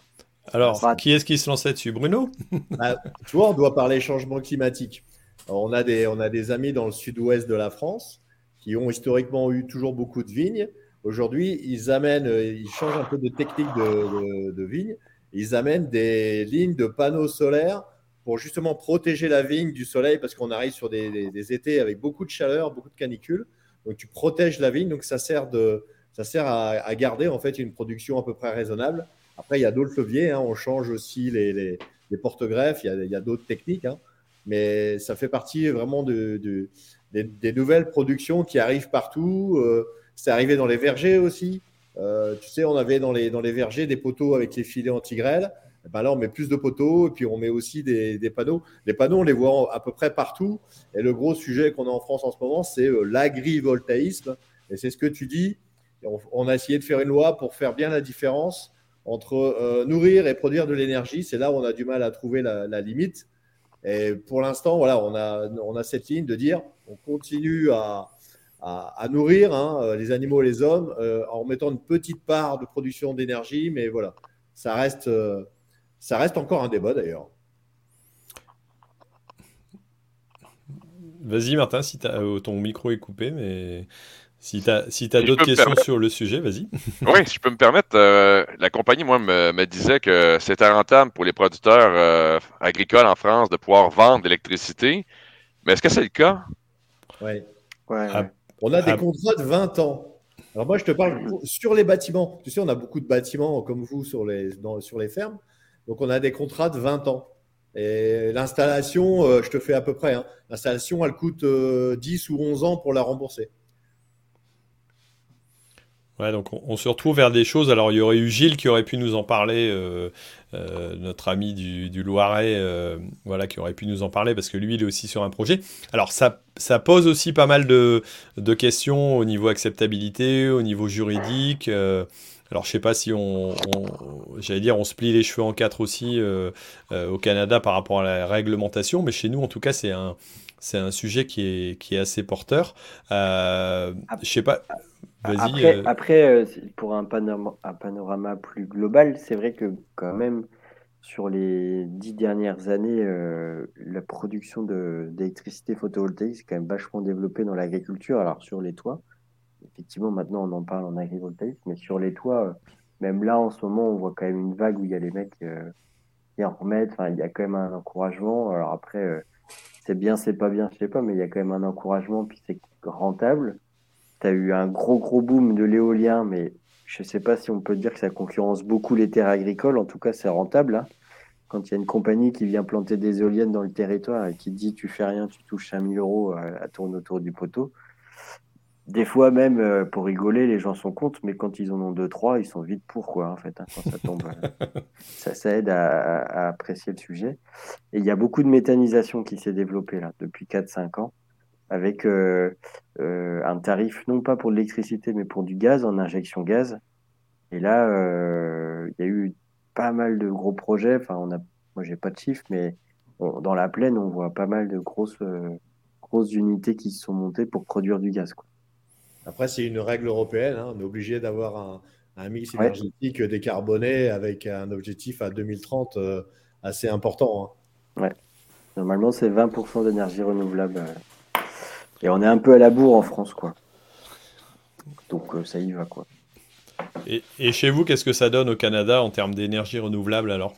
Alors, qui est-ce qui se lançait dessus Bruno? [laughs] Bah, Tu vois, on doit parler changement climatique. on, a des, on a des amis dans le sud-ouest de la France qui ont historiquement eu toujours beaucoup de vignes Aujourd'hui, ils amènent, euh, ils changent un peu de technique de, de, vigne. Ils amènent des lignes de panneaux solaires pour justement protéger la vigne du soleil parce qu'on arrive sur des, étés avec beaucoup de chaleur, beaucoup de canicules. Donc tu protèges la vigne, donc ça sert, de, ça sert à, garder en fait une production à peu près raisonnable. Après, il y a d'autres leviers, hein. on change aussi les, les, porte-greffes, il y a, d'autres techniques, hein. mais ça fait partie vraiment de, des, nouvelles productions qui arrivent partout. Euh, c'est arrivé dans les vergers aussi. Euh, tu sais, on avait dans les, dans les vergers des poteaux avec les filets anti-grêle. Eh ben là, on met plus de poteaux et puis on met aussi des, panneaux. Les panneaux, on les voit à peu près partout. Et le gros sujet qu'on a en France en ce moment, c'est euh, l'agrivoltaïsme. Et c'est ce que tu dis. On, a essayé de faire une loi pour faire bien la différence entre euh, nourrir et produire de l'énergie. C'est là où on a du mal à trouver la, limite. Et pour l'instant, voilà, on a, cette ligne de dire on continue à, nourrir hein, euh, les animaux et les hommes euh, en mettant une petite part de production d'énergie, mais voilà, ça reste encore un débat d'ailleurs. Vas-y Martin, si ton micro est coupé, mais si tu as, si as d'autres questions sur le sujet, vas-y. [laughs] oui, si je peux me permettre, la compagnie, moi, me, disait que c'était rentable pour les producteurs agricoles en France de pouvoir vendre de l'électricité. Mais est-ce que c'est le cas? Oui. Ouais, ah, on a des ah. contrats de 20 ans. Alors moi, je te parle sur les bâtiments. Tu sais, on a beaucoup de bâtiments comme vous sur les, sur les fermes. Donc, on a des contrats de 20 ans. Et l'installation, euh, je te fais à peu près, hein. l'installation, elle coûte 10 euh, ou 11 ans pour la rembourser. Ouais, donc on, se retrouve vers des choses. Alors, il y aurait eu Gilles qui aurait pu nous en parler, euh, euh, notre ami du, Loiret, euh, voilà, qui aurait pu nous en parler parce que lui, il est aussi sur un projet. Alors, ça, ça pose aussi pas mal de, questions au niveau acceptabilité, au niveau juridique. alors, je sais pas si on, j'allais dire, on se plie les cheveux en quatre aussi au Canada par rapport à la réglementation, mais chez nous, en tout cas, c'est un, c'est un sujet qui est, qui est assez porteur. je sais pas. Après, euh. après euh, pour un panorama, un panorama plus global, c'est vrai que quand même, sur les dix dernières années, euh, la production d'électricité photovoltaïque s'est quand même vachement développée dans l'agriculture. Alors sur les toits, effectivement, maintenant on en parle en agrivoltaïsme, mais sur les toits, même là en ce moment, on voit quand même une vague où il y a les mecs qui en remettent. Enfin, il y a quand même un encouragement. Alors après, c'est bien, c'est pas bien, je sais pas, mais il y a quand même un encouragement, puis c'est rentable tu as eu un gros, gros boom de l'éolien, mais je ne sais pas si on peut dire que ça concurrence beaucoup les terres agricoles. En tout cas, c'est rentable. Hein. Quand il y a une compagnie qui vient planter des éoliennes dans le territoire et qui dit tu fais rien, tu touches 5000 euros à, tourner autour du poteau. Des fois, même euh, pour rigoler, les gens sont contre, mais quand ils en ont deux, trois, ils sont vite pour quoi, en fait, hein, quand ça tombe. Euh, [laughs] ça, ça, aide à, à, apprécier le sujet. Et il y a beaucoup de méthanisation qui s'est développée là depuis 4-5 ans avec euh, euh, un tarif non pas pour l'électricité mais pour du gaz en injection gaz. Et là, euh, il y a eu pas mal de gros projets. Enfin, on a, moi j'ai pas de chiffres, mais dans la plaine, on voit pas mal de grosses, grosses unités qui se sont montées pour produire du gaz. Quoi. Après, c'est une règle européenne. Hein. On est obligé d'avoir un, un, mix énergétique décarboné avec un objectif à 2030 assez important. Hein. Ouais. Normalement, c'est 20% d'énergie renouvelable et on est un peu à la bourre en France, quoi. Donc euh, ça y va, quoi. Et, chez vous, qu'est-ce que ça donne au Canada en termes d'énergie renouvelable alors?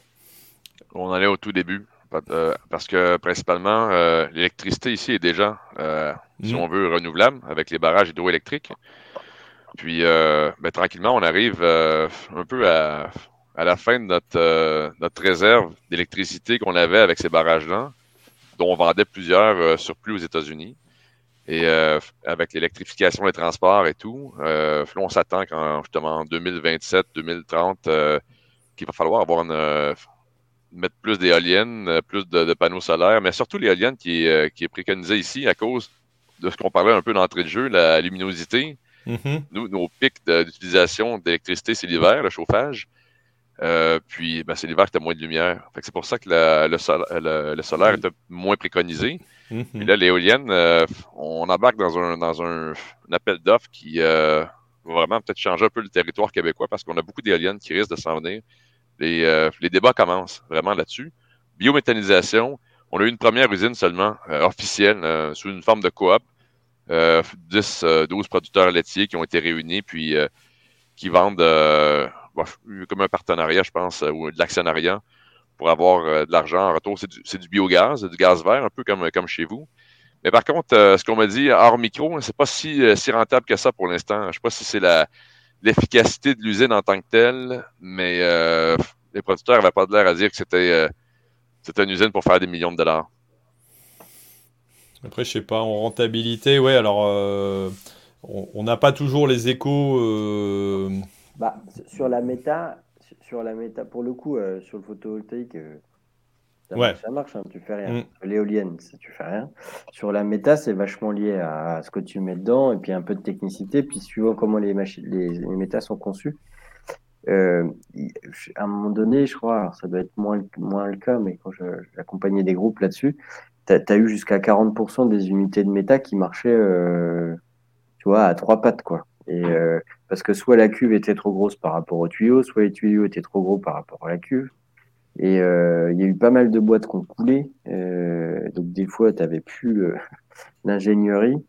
On allait au tout début. Euh, parce que principalement, euh, l'électricité ici est déjà, si mm. on veut, renouvelable avec les barrages hydroélectriques. Puis ben, tranquillement, on arrive un peu à, à, la fin de notre, notre réserve d'électricité qu'on avait avec ces barrages-là, dont on vendait plusieurs surplus aux États-Unis. Et euh, avec l'électrification des transports et tout, euh, on s'attend qu'en justement en 2027, 2030, euh, qu'il va falloir avoir une, mettre plus d'éoliennes, plus de, panneaux solaires, mais surtout l'éolienne qui, qui est préconisée ici à cause de ce qu'on parlait un peu d'entrée de jeu, la luminosité. Mm-hmm. Nous, nos pics d'utilisation d'électricité, c'est l'hiver, le chauffage. Euh, puis ben, c'est l'hiver que tu as moins de lumière. c'est pour ça que le, solaire est moins préconisé. Puis là, l'éolienne, euh, on embarque dans un, appel d'offres qui euh, va vraiment peut-être changer un peu le territoire québécois parce qu'on a beaucoup d'éoliennes qui risquent de s'en venir. Les, les, débats commencent vraiment là-dessus. Biométhanisation, on a eu une première usine seulement officielle sous une forme de coop. 10, 12 producteurs laitiers qui ont été réunis puis qui vendent comme un partenariat, je pense, euh, ou de l'actionnariat pour avoir euh, de l'argent en retour. C'est du, du, biogaz, du gaz vert, un peu comme, comme chez vous. Mais par contre, euh, ce qu'on m'a dit hors micro, c'est pas si, si, rentable que ça pour l'instant. Je sais pas si c'est l'efficacité de l'usine en tant que telle, mais les producteurs n'avaient pas de l'air à dire que c'était une usine pour faire des millions de dollars. Après, je sais pas, en rentabilité, ouais, alors on n'a pas toujours les échos bah, sur la méta, sur la méta, pour le coup, euh, sur le photovoltaïque, euh, ça, marche, hein, tu fais rien. Mm. L'éolienne, tu fais rien. Sur la méta, c'est vachement lié à, ce que tu mets dedans et puis un peu de technicité, puis suivant comment les, les, les métas sont conçus. Euh, à un moment donné, je crois, ça doit être moins, moins le cas, mais quand j'accompagnais des groupes là-dessus, tu as, eu jusqu'à 40% des unités de méta qui marchaient, tu vois, à trois pattes, quoi. Et euh, parce que soit la cuve était trop grosse par rapport au tuyau, soit les tuyaux étaient trop gros par rapport à la cuve. Et euh, il y a eu pas mal de boîtes qui ont coulé. Euh, donc des fois, tu n'avais plus [laughs] l'ingénierie.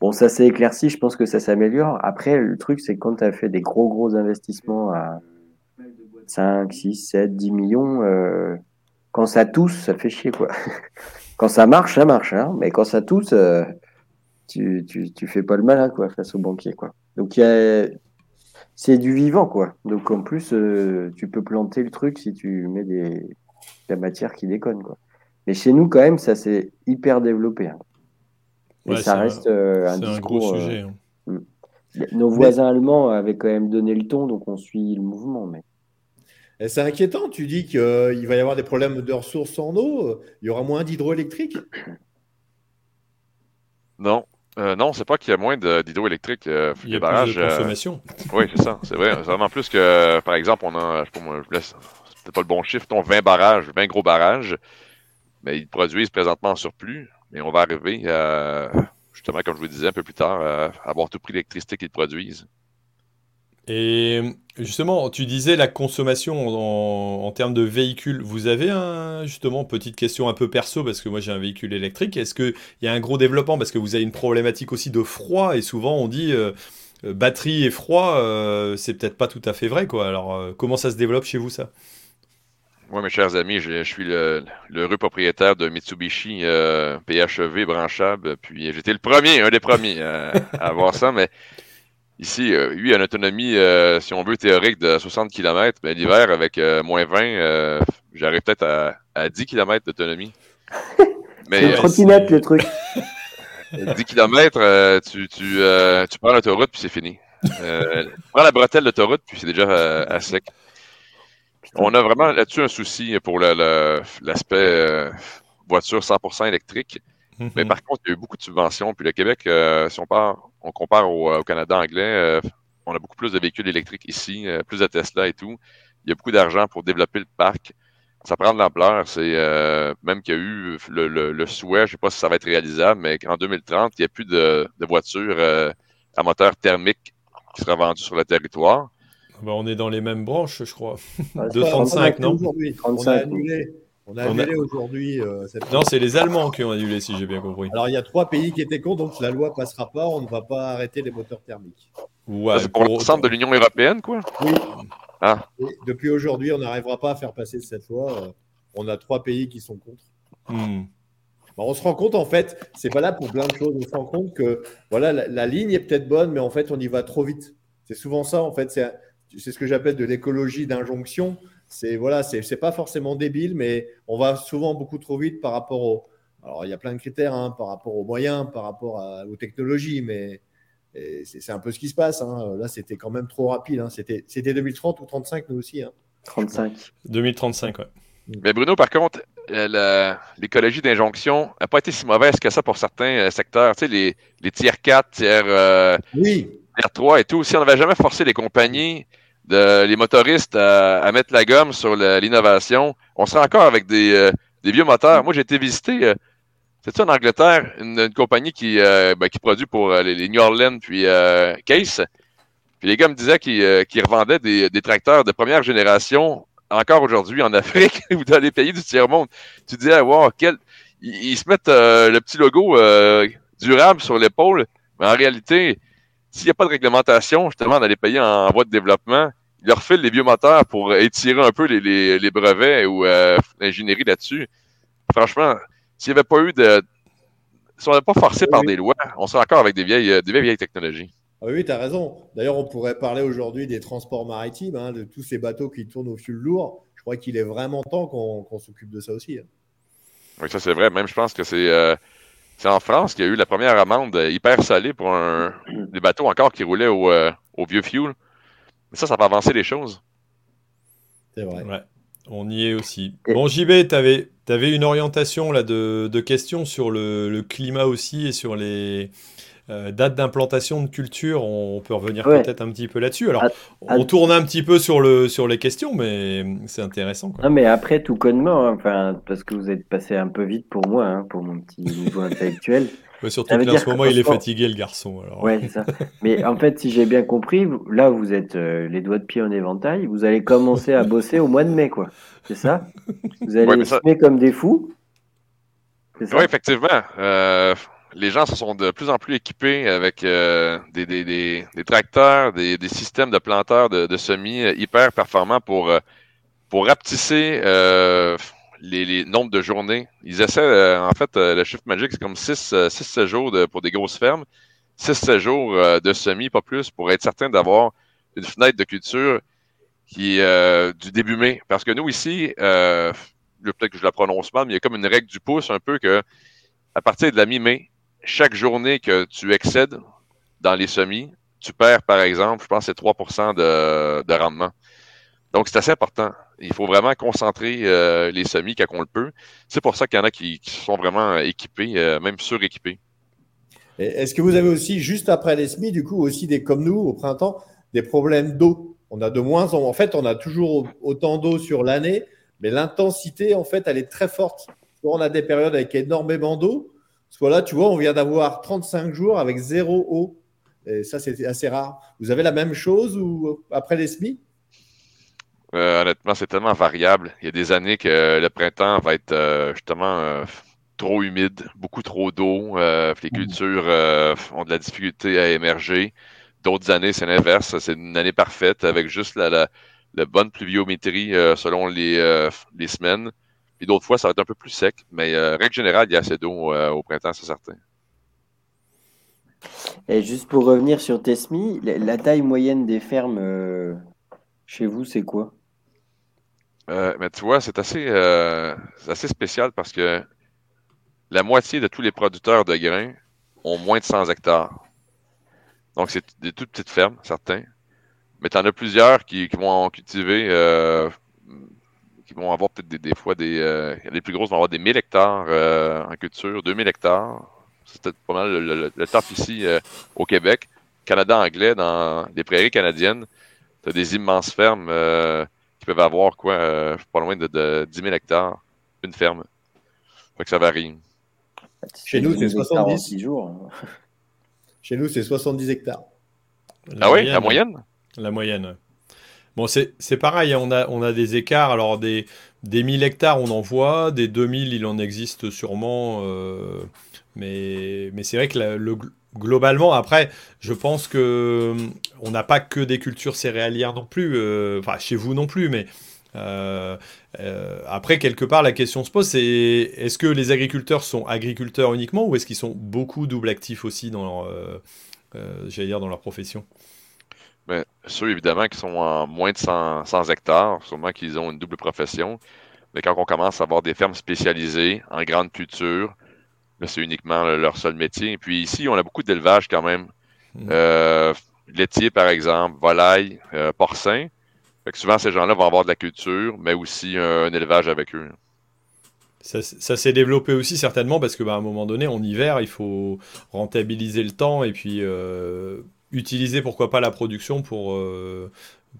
Bon, ça s'est éclairci, je pense que ça s'améliore. Après, le truc, c'est quand tu as fait des gros, gros investissements à 5, 6, 7, 10 millions, quand ça tousse, ça fait chier, quoi. [laughs] quand ça marche, ça marche, hein. mais quand ça tousse, tu, tu, tu, fais pas le malin, quoi, face au banquier, quoi. Donc, c'est du vivant, quoi. Donc, en plus, euh, tu peux planter le truc si tu mets des... de la matière qui déconne, quoi. Mais chez nous, quand même, ça s'est hyper développé. Hein. Et ça reste euh, un discours. Un gros sujet. Hein. Euh, hmm. Nos voisins allemands avaient quand même donné le ton, donc on suit le mouvement. Mais... C'est inquiétant, tu dis qu'il va y avoir des problèmes de ressources en eau, il y aura moins d'hydroélectrique? Non, euh, non, c'est pas qu'il y a moins d'hydroélectrique. Euh, Il y a barrages, plus de euh, consommation. [laughs] oui, c'est ça. C'est vrai. C'est vraiment plus que, par exemple, on a, je sais pas, moi, je laisse, c'était pas le bon chiffre, ton 20 barrages, 20 gros barrages, mais ils produisent présentement en surplus. Mais on va arriver, justement, comme je vous disais un peu plus tard, à avoir tout prix d'électricité qu'ils produisent. Et justement, tu disais la consommation en, termes de véhicules. Vous avez un, justement, petite question un peu perso, parce que moi j'ai un véhicule électrique. Est-ce qu'il y a un gros développement? Parce que vous avez une problématique aussi de froid, et souvent on dit euh, euh, batterie et froid, euh, c'est peut-être pas tout à fait vrai. quoi. Alors, comment ça se développe chez vous ça? Moi, mes chers amis, je, suis le, heureux propriétaire de Mitsubishi PHEV branchable, puis j'étais le premier, un des premiers à avoir ça, mais Ici, euh, lui, a une autonomie, euh, si on veut, théorique de 60 km. Ben, l'hiver, avec euh, moins 20, j'arrive peut-être à, à, 10 km d'autonomie. [laughs] C'est une trottinette, le truc. 10 km, tu, tu, tu prends l'autoroute, puis c'est fini. tu prends la bretelle d'autoroute, puis c'est déjà à sec. On a vraiment là-dessus un souci pour l'aspect voiture 100% électrique. Mais mhm. par contre, il y a eu beaucoup de subventions. Puis le Québec, si on part on compare au, Canada anglais, euh, on a beaucoup plus de véhicules électriques ici, euh, plus de Tesla et tout. Il y a beaucoup d'argent pour développer le parc. Ça prend de l'ampleur. C'est euh, même qu'il y a eu le, souhait, je ne sais pas si ça va être réalisable, mais qu'en 2030, il n'y a plus de, voitures à moteur thermique qui seraient vendues sur le territoire. Ben, on est dans les mêmes branches, je crois. [laughs] 235, non? On a annulé, on a annulé aujourd'hui. Euh, non, c'est les Allemands qui ont annulé, si j'ai bien compris. Alors, il y a trois pays qui étaient contre, donc la loi passera pas. On ne va pas arrêter les moteurs thermiques. Ouais, c'est pour l'ensemble de l'Union européenne, quoi Oui. Ah. depuis aujourd'hui, on n'arrivera pas à faire passer cette loi. Euh, on a trois pays qui sont contre. Hmm. on se rend compte, en fait, c'est pas là pour plein de choses. On se rend compte que voilà, la, ligne est peut-être bonne, mais en fait, on y va trop vite. C'est souvent ça, en fait. C'est ce que j'appelle de l'écologie d'injonction c'est voilà, c'est pas forcément débile, mais on va souvent beaucoup trop vite par rapport au. Alors il y a plein de critères hein, par rapport aux moyens, par rapport aux technologies, mais c'est un peu ce qui se passe. Hein. Là, c'était quand même trop rapide. Hein. C'était 2030 ou 35 nous aussi. 35. 2035, ouais. Mais Bruno, par contre, l'écologie d'injonction n'a pas été si mauvaise que ça pour certains secteurs. Tu sais, les, les tiers 4, tiers, oui. tiers 3 et tout. Si on n'avait jamais forcé les compagnies de, les motoristes à, mettre la gomme sur l'innovation, on serait encore avec des, euh, des vieux moteurs. Moi, j'ai été visiter, euh, c'est ça en Angleterre, une, compagnie qui, euh, ben, qui produit pour les, New Orleans puis Case. Puis les gars me disaient qu'ils revendaient des, des, tracteurs de première génération encore aujourd'hui en Afrique [laughs] ou dans les pays du tiers-monde. Tu disais, wow, quel... Ils, se mettent le petit logo durable sur l'épaule, mais en réalité, s'il n'y a pas de réglementation, justement, dans les pays en, voie de développement, ils leur filent les vieux moteurs pour étirer un peu les, brevets ou euh, l'ingénierie là-dessus. Franchement, s'il n'y avait pas eu de. Si on n'avait pas forcé par des lois, on serait encore avec des vieilles, euh, des vieilles, technologies. Ah oui, tu as raison. D'ailleurs, on pourrait parler aujourd'hui des transports maritimes, hein, de tous ces bateaux qui tournent au fil lourd. Je crois qu'il est vraiment temps qu'on s'occupe de ça aussi. Hein. Oui, ça c'est vrai. Même je pense que c'est. Euh, c'est en France qu'il y a eu la première amende hyper salée pour un, des bateaux encore qui roulaient au, euh, vieux fuel. Mais ça, ça va avancer les choses. C'est vrai. Ouais, on y est aussi. Bon, JB, tu avais, une orientation là, de, questions sur le, climat aussi et sur les, euh, date d'implantation de culture, on, peut revenir peut-être un petit peu là-dessus. Alors, on tourne un petit peu sur, le, sur les questions, mais c'est intéressant. Non, mais après, tout connement, hein, enfin, parce que vous êtes passé un peu vite pour moi, hein, pour mon petit niveau [laughs] intellectuel. surtout qu'en ce moment, il est fatigué, le garçon. Alors. Ouais, c'est ça. Mais en fait, si j'ai bien compris, là, vous êtes euh, les doigts de pied en éventail. Vous allez commencer à bosser au mois de mai, quoi. C'est ça? Vous allez ouais, comme des fous Oui, effectivement. Euh, les gens se sont de plus en plus équipés avec euh, des, des, des, des, tracteurs, des, systèmes de planteurs de, semis euh, hyper performants pour, euh, pour rapetisser les, les, nombres de journées. Ils essaient, en fait, le chiffre magique, c'est comme 6-7 jours de, pour des grosses fermes, 6-7 jours de semis, pas plus, pour être certain d'avoir une fenêtre de culture qui est du début mai. Parce que nous, ici, peut-être que je la prononce mal, mais il y a comme une règle du pouce un peu que à partir de la mi-mai, chaque journée que tu excèdes dans les semis, tu perds, par exemple, je pense c'est 3% de, rendement. Donc, c'est assez important. Il faut vraiment concentrer euh, les semis quand on le peut. C'est pour ça qu'il y en a qui, sont vraiment équipés, euh, même suréquipés. Est-ce que vous avez aussi, juste après les semis, du coup, aussi des, comme nous, au printemps, des problèmes d'eau? On a de moins en En fait, on a toujours autant d'eau sur l'année, mais l'intensité, en fait, elle est très forte. On a des périodes avec énormément d'eau, Soit là, tu vois, on vient d'avoir 35 jours avec zéro eau. Et ça, c'est assez rare. Vous avez la même chose ou après les semis? Euh, Honnêtement, c'est tellement variable. Il y a des années que le printemps va être euh, justement euh, trop humide, beaucoup trop d'eau. les mmh. cultures ont de la difficulté à émerger. D'autres années, c'est l'inverse. C'est une année parfaite avec juste la, bonne pluviométrie selon les, les semaines d'autres fois, ça va être un peu plus sec. Mais euh, règle générale, il y a assez d'eau euh, au printemps, c'est certain. Et juste pour revenir sur Tesmi, la taille moyenne des fermes euh, chez vous, c'est quoi? Mais tu vois, c'est assez, assez spécial parce que la moitié de tous les producteurs de grains ont moins de 100 hectares. Donc, c'est des toutes petites fermes, certains. Mais tu en as plusieurs qui, qui vont cultiver qui vont avoir peut-être des, fois des. Euh, les plus grosses vont avoir des 1000 hectares euh, en culture, 2000 hectares. C'est peut-être pas mal le, top ici euh, au Québec. Canada anglais, dans les prairies canadiennes, tu as des immenses fermes qui peuvent avoir quoi, pas loin de, 10 000 hectares, une ferme. Fait que ça varie. Chez nous, c'est 70 jours. Chez nous, c'est 70 hectares. ah oui, la moyenne La moyenne. Bon, c'est pareil, hein, on a, on a des écarts. Alors, des, des 1000 hectares, on en voit, des 2000, il en existe sûrement. Euh, mais mais c'est vrai que le, globalement, après, je pense que on n'a pas que des cultures céréalières non plus. Euh, enfin, chez vous non plus, mais. Euh, après, quelque part, la question se pose, c'est est-ce que les agriculteurs sont agriculteurs uniquement ou est-ce qu'ils sont beaucoup double actifs aussi dans dire, dans leur profession? Ceux, évidemment, qui sont en moins de 100, hectares, sûrement qu'ils ont une double profession. Mais quand on commence à avoir des fermes spécialisées en grande culture, c'est uniquement leur seul métier. Et puis ici, on a beaucoup d'élevage quand même. Mmh. Euh, laitier, par exemple, volaille, euh, porcin. souvent, ces gens-là vont avoir de la culture, mais aussi un, élevage avec eux. Ça, s'est développé aussi certainement parce qu'à bah, un moment donné, en hiver, il faut rentabiliser le temps et puis euh, utiliser pourquoi pas la production pour, euh,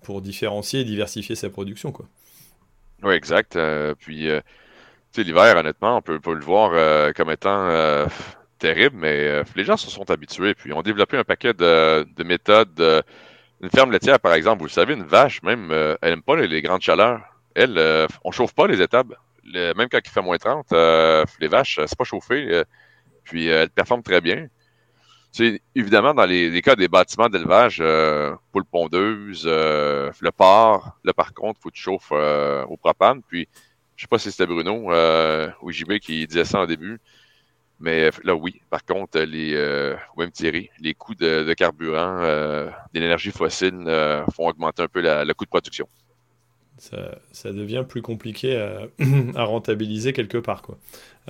pour différencier et diversifier sa production. Quoi. Oui, exact. Euh, puis, l'hiver, honnêtement, on peut, le voir comme étant terrible, mais les gens se sont habitués. Puis, ont développé un paquet de, de méthodes une ferme laitière, par exemple, vous le savez, une vache, même, euh, elle n'aime pas les, grandes chaleurs. Elle, euh, on chauffe pas les étables. même quand il fait moins 30, euh, les vaches, c'est pas chauffé. puis elles performent très bien. C'est évidemment dans les, cas des bâtiments d'élevage, poule pondeuse, le porc, là par contre, il faut que tu chauffes au propane. Puis, je sais pas si c'était Bruno ou JB qui disait ça au début. Mais là, oui. Par contre, les, euh, même Thierry, les coûts de, carburant, euh, de l'énergie fossile euh, font augmenter un peu le coût de production. Ça, devient plus compliqué [clears throat] à, rentabiliser quelque part. Quoi.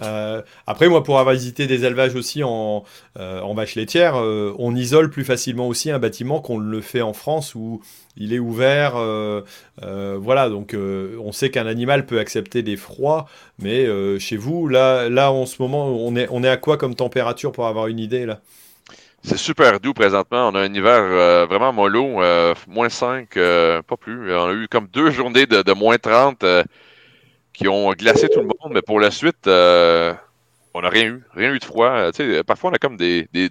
Après, moi, pour avoir visité des élevages aussi en, en vache laitière, on isole plus facilement aussi un bâtiment qu'on le fait en France où il est ouvert. Euh, euh, voilà, donc euh, on sait qu'un animal peut accepter des froids, mais chez vous, là, là, en ce moment, on est, on est à quoi comme température pour avoir une idée là? C'est super doux présentement. On a un hiver vraiment mollo, moins 5, pas plus. On a eu comme deux journées de, moins 30 qui ont glacé tout le monde, mais pour la suite, on n'a rien eu. Rien eu de froid. parfois, on a comme des, des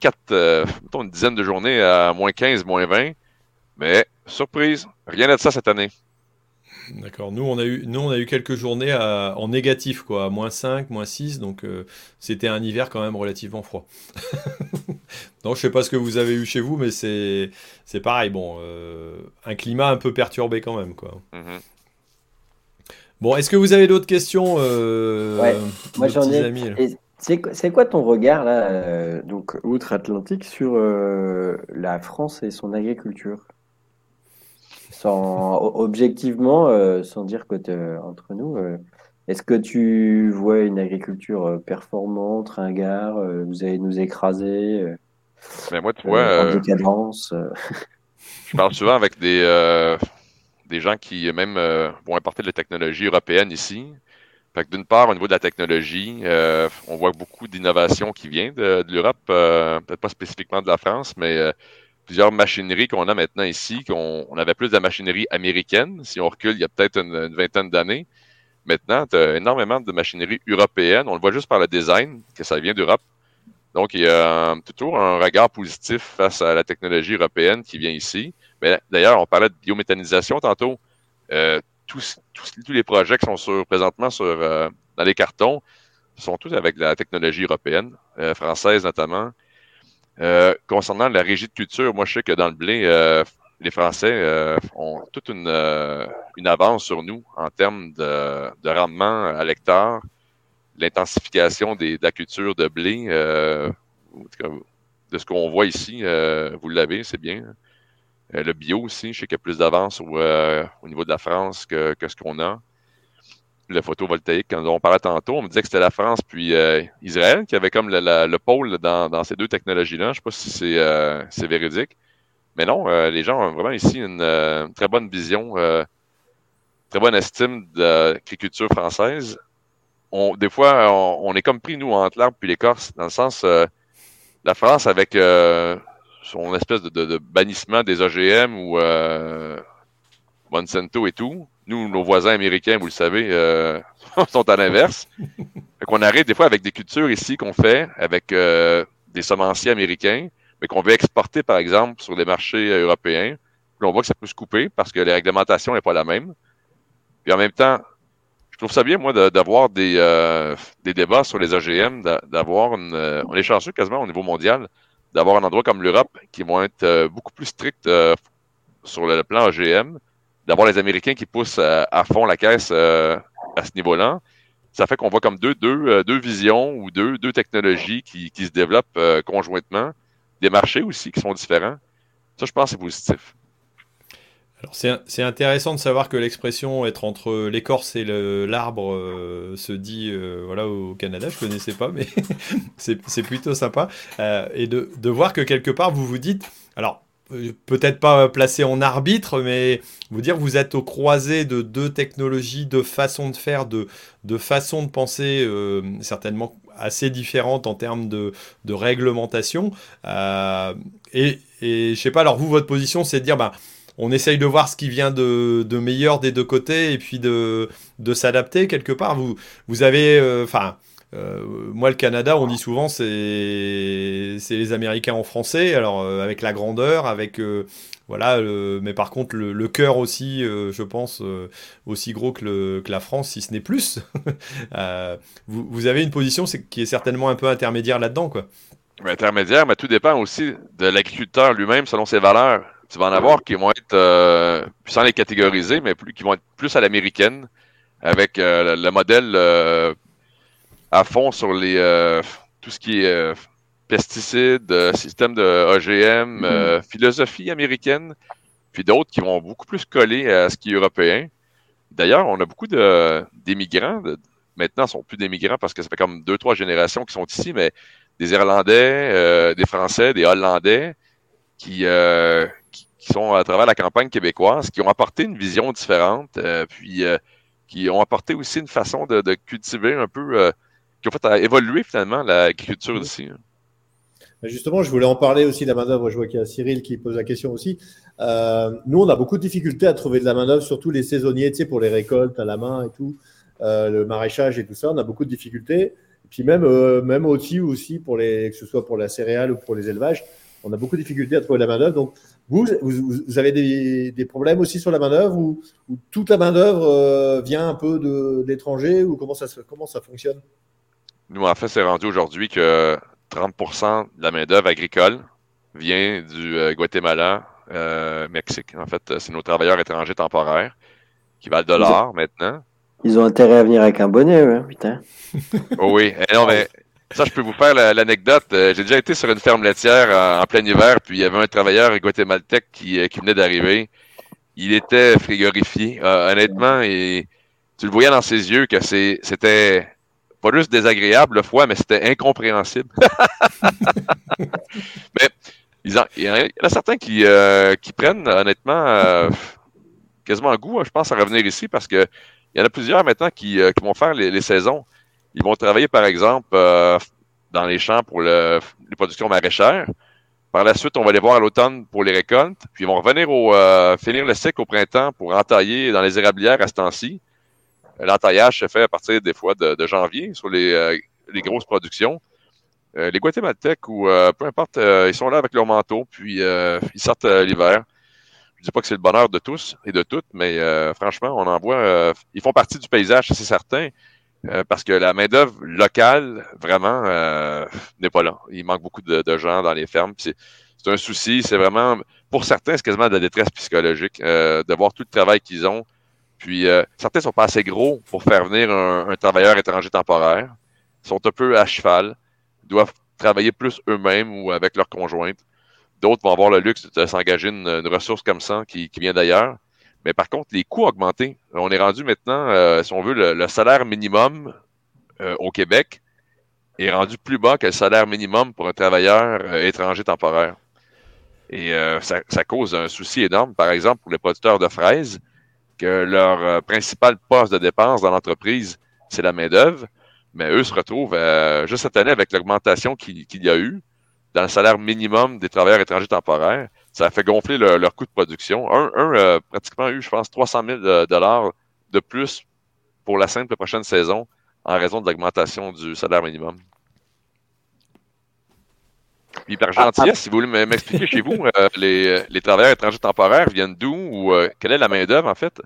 quatre, une dizaine de journées à moins 15, moins 20. Mais, surprise, rien de ça cette année. D'accord. Nous, on a eu, nous, on a eu quelques journées en négatif, quoi, à moins 5, moins 6. Donc, euh, c'était un hiver quand même relativement froid. [laughs] donc, je sais pas ce que vous avez eu chez vous, mais c'est, pareil. Bon, euh, un climat un peu perturbé quand même, quoi. Mm-hmm. Bon, est-ce que vous avez d'autres questions euh, Ouais, moi j'en ai. C'est quoi ton regard, là, donc outre-Atlantique, sur la France et son agriculture? Sans, objectivement, euh, sans dire que entre nous, euh, est-ce que tu vois une agriculture euh, performante, ringard, vous allez nous écraser Mais moi, tu vois, je parle souvent avec des, des gens qui même vont importer de la technologie européenne ici. d'une part, au niveau de la technologie, on voit beaucoup d'innovation qui vient de, l'Europe, peut-être pas spécifiquement de la France, mais plusieurs machineries qu'on a maintenant ici, qu'on on avait plus de la machinerie américaine, si on recule il y a peut-être une, vingtaine d'années. Maintenant, tu as énormément de machinerie européenne. On le voit juste par le design, que ça vient d'Europe. Donc, il y a toujours un regard positif face à la technologie européenne qui vient ici. Mais d'ailleurs, on parlait de biométhanisation tantôt. Euh, tous, tous, tous, les projets qui sont sur, présentement sur, euh, dans les cartons sont tous avec la technologie européenne, euh, française notamment. Euh, concernant la régie de culture, moi, je sais que dans le blé, euh, les Français euh, ont toute une, une, avance sur nous en termes de, de rendement à l'hectare, l'intensification de la culture de blé. de ce qu'on voit ici, vous l'avez, c'est bien. le bio aussi, je sais qu'il y a plus d'avance au, au, niveau de la France que, que ce qu'on a le photovoltaïque, quand on parlait tantôt, on me disait que c'était la France puis euh, Israël qui avait comme le, pôle dans, ces deux technologies-là. Je ne sais pas si c'est euh, véridique. Mais non, euh, les gens ont vraiment ici une, très bonne vision, très bonne estime de l'agriculture française. On, des fois, on, est comme pris, nous, entre l'arbre puis l'écorce, dans le sens, la France, avec son espèce de, bannissement des OGM ou Monsanto et tout, nous, nos voisins américains, vous le savez, euh, [laughs] sont à l'inverse. fait qu'on arrive des fois avec des cultures ici qu'on fait avec euh, des semenciers américains, mais qu'on veut exporter, par exemple, sur les marchés euh, européens. Puis on voit que ça peut se couper parce que la réglementation n'est pas la même. Puis en même temps, trouve ça bien, moi, d'avoir des, des débats sur les OGM, d'avoir une. on est chanceux quasiment au niveau mondial d'avoir un endroit comme l'Europe qui vont être beaucoup plus stricts sur le plan OGM d'avoir les Américains qui poussent euh, à, fond la caisse euh, à ce niveau-là, ça fait qu'on voit comme deux, deux, euh, deux visions ou deux, deux technologies qui, qui se développent conjointement, des marchés aussi qui sont différents. Ça, je pense, c'est positif. C'est intéressant de savoir que l'expression être entre l'écorce et l'arbre se dit voilà, au Canada. Je ne connaissais pas, mais [laughs] c'est plutôt sympa. et de, voir que quelque part, vous vous dites. Alors, peut-être pas placé en arbitre, mais vous dire vous êtes au croisé de deux technologies, de façons de faire, de, façons de penser certainement assez différentes en termes de, réglementation. et, et je sais pas, alors vous, votre position, c'est de dire, bah, on essaye de voir ce qui vient de, meilleur des deux côtés et puis de, de s'adapter quelque part. Vous, vous avez, euh, enfin, euh, moi le Canada, on dit souvent c'est c'est les Américains en français, alors euh, avec la grandeur, avec voilà, mais par contre le, le cœur aussi, je pense aussi gros que, le, que, la France, si ce n'est plus. [laughs] vous, vous, avez une position qui est certainement un peu intermédiaire là-dedans, quoi. Intermédiaire, mais tout dépend aussi de l'agriculteur lui-même selon ses valeurs tu vas en avoir qui vont être, euh, sans les catégoriser, mais plus, qui vont être plus à l'américaine, avec euh, le modèle euh, à fond sur les tout ce qui est pesticides, système de OGM, mm-hmm. philosophie américaine, puis d'autres qui vont beaucoup plus coller à ce qui est européen. D'ailleurs, on a beaucoup d'émigrants. maintenant, ils sont plus d'émigrants parce que ça fait comme deux, trois générations qui sont ici, mais des Irlandais, des Français, des Hollandais qui, qui sont à travers la campagne québécoise, qui ont apporté une vision différente, euh, puis euh, qui ont apporté aussi une façon de, cultiver un peu, euh, qui ont fait évoluer finalement l'agriculture d'ici. Hein. Justement, je voulais en parler aussi de la main-d'œuvre. Je vois qu'il y a Cyril qui pose la question aussi. nous, on a beaucoup de difficultés à trouver de la main-d'œuvre, surtout les saisonniers, tu sais, pour les récoltes à la main et tout, le maraîchage et tout ça. On a beaucoup de difficultés. Et puis même, même aussi, aussi pour les, que ce soit pour la céréale ou pour les élevages, on a beaucoup de difficultés à trouver de la main-d'œuvre. Donc, vous, vous, avez des, problèmes aussi sur la main-d'œuvre ou, toute la main-d'œuvre euh, vient un peu de, l'étranger ou comment ça, comment ça fonctionne? Nous, en fait, c'est rendu aujourd'hui que 30 de la main-d'œuvre agricole vient du euh, Guatemala, euh, Mexique. En fait, c'est nos travailleurs étrangers temporaires qui valent de l'or maintenant. Ils ont intérêt à venir avec un bonnet, hein, putain. oh oui, eh non, mais ça, je peux vous faire l'anecdote. Euh, j'ai déjà été sur une ferme laitière en, plein hiver, puis il y avait un travailleur guatémaltèque qui, euh, qui venait d'arriver. Il était frigorifié. Euh, honnêtement, et tu le voyais dans ses yeux que c'était pas juste désagréable le foie, mais c'était incompréhensible. [laughs] mais il y en a certains qui, qui prennent honnêtement quasiment goût, hein, je pense, à revenir ici parce que il y en a plusieurs maintenant qui, qui vont faire les saisons. Ils vont travailler, par exemple, euh, dans les champs pour le, les productions maraîchères. Par la suite, on va les voir à l'automne pour les récoltes. Puis ils vont revenir au euh, finir le cycle au printemps pour entailler dans les érablières à ce temps-ci. L'entaillage se fait à partir des fois de, janvier sur les, euh, les, grosses productions. les Guatémaltèques ou peu importe, ils sont là avec leur manteau, puis ils sortent l'hiver. Je dis pas que c'est le bonheur de tous et de toutes, mais franchement, on en voit. ils font partie du paysage, c'est certain. Euh, parce que la main-d'œuvre locale, vraiment, euh, n'est pas là. Il manque beaucoup de, gens dans les fermes. C'est un souci. C'est vraiment, pour certains, c'est quasiment de la détresse psychologique euh, de voir tout le travail qu'ils ont. Puis, certains sont pas assez gros pour faire venir un, travailleur étranger temporaire. Ils sont un peu à cheval. Doivent travailler plus eux-mêmes ou avec leur conjointe. D'autres vont avoir le luxe de s'engager une, une, ressource comme ça qui, qui vient d'ailleurs. Mais par contre, les coûts ont augmenté. On est rendu maintenant, euh, si on veut, le, salaire minimum euh, au Québec est rendu plus bas que le salaire minimum pour un travailleur euh, étranger temporaire. Et ça, ça, cause un souci énorme, par exemple, pour les producteurs de fraises, que leur principal poste de dépense dans l'entreprise, c'est la main-d'œuvre. Mais eux se retrouvent juste cette année avec l'augmentation qu'il y a eu dans le salaire minimum des travailleurs étrangers temporaires ça a fait gonfler leur coût de production. Un, un euh, pratiquement eu, je pense, 300 000 euh, dollars de plus pour la simple prochaine saison en raison de l'augmentation du salaire minimum. Puis par ah, gentillesse, ah. si vous voulez m'expliquer chez vous, euh, [laughs] les, les, travailleurs étrangers temporaires viennent d'où ou quelle est la main-d'œuvre en fait?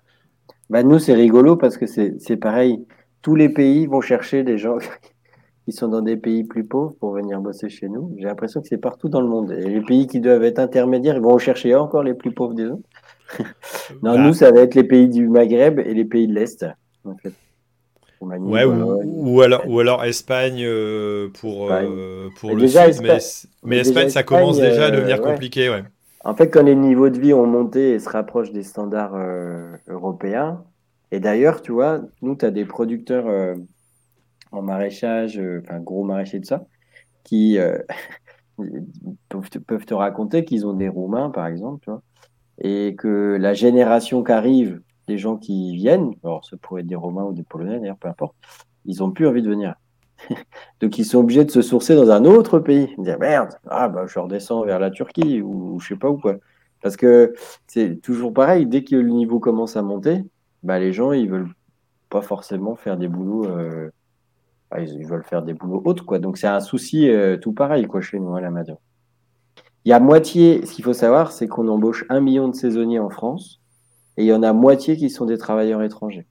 Ben nous, c'est rigolo parce que c'est pareil. Tous les pays vont chercher des gens qui sont dans des pays plus pauvres pour venir bosser chez nous. J'ai l'impression que c'est partout dans le monde. Et les pays qui doivent être intermédiaires, ils vont chercher encore les plus pauvres des autres. [laughs] non, bah. nous, ça va être les pays du Maghreb et les pays de l'Est, en fait. ouais, ou, alors, ou alors Espagne euh, pour, euh, pour le sud, mais, Espagne, ça commence déjà à devenir euh, compliqué. Ouais. En fait, quand les niveaux de vie ont monté et se rapprochent des standards européens, et d'ailleurs, tu vois, nous, tu as des producteurs en maraîchage, euh, enfin gros maraîcher de ça, qui, euh, [laughs] peuvent te, raconter qu'ils ont des Roumains, par exemple, tu vois, et que la génération qui arrive, des gens qui viennent, alors ça pourrait être des Romains ou des Polonais d'ailleurs, peu importe, ils ont plus envie de venir. [laughs] Donc ils sont obligés de se sourcer dans un autre pays. Dire merde, ah bah je redescends vers la Turquie ou, je sais pas où quoi. Parce que c'est toujours pareil, dès que le niveau commence à monter, bah les gens ils veulent pas forcément faire des boulots, euh, ils, veulent faire des boulots autres quoi. Donc c'est un souci euh, tout pareil quoi chez nous à la main Il y a moitié, ce qu'il faut savoir, c'est qu'on embauche un million de saisonniers en France et il y en a moitié qui sont des travailleurs étrangers.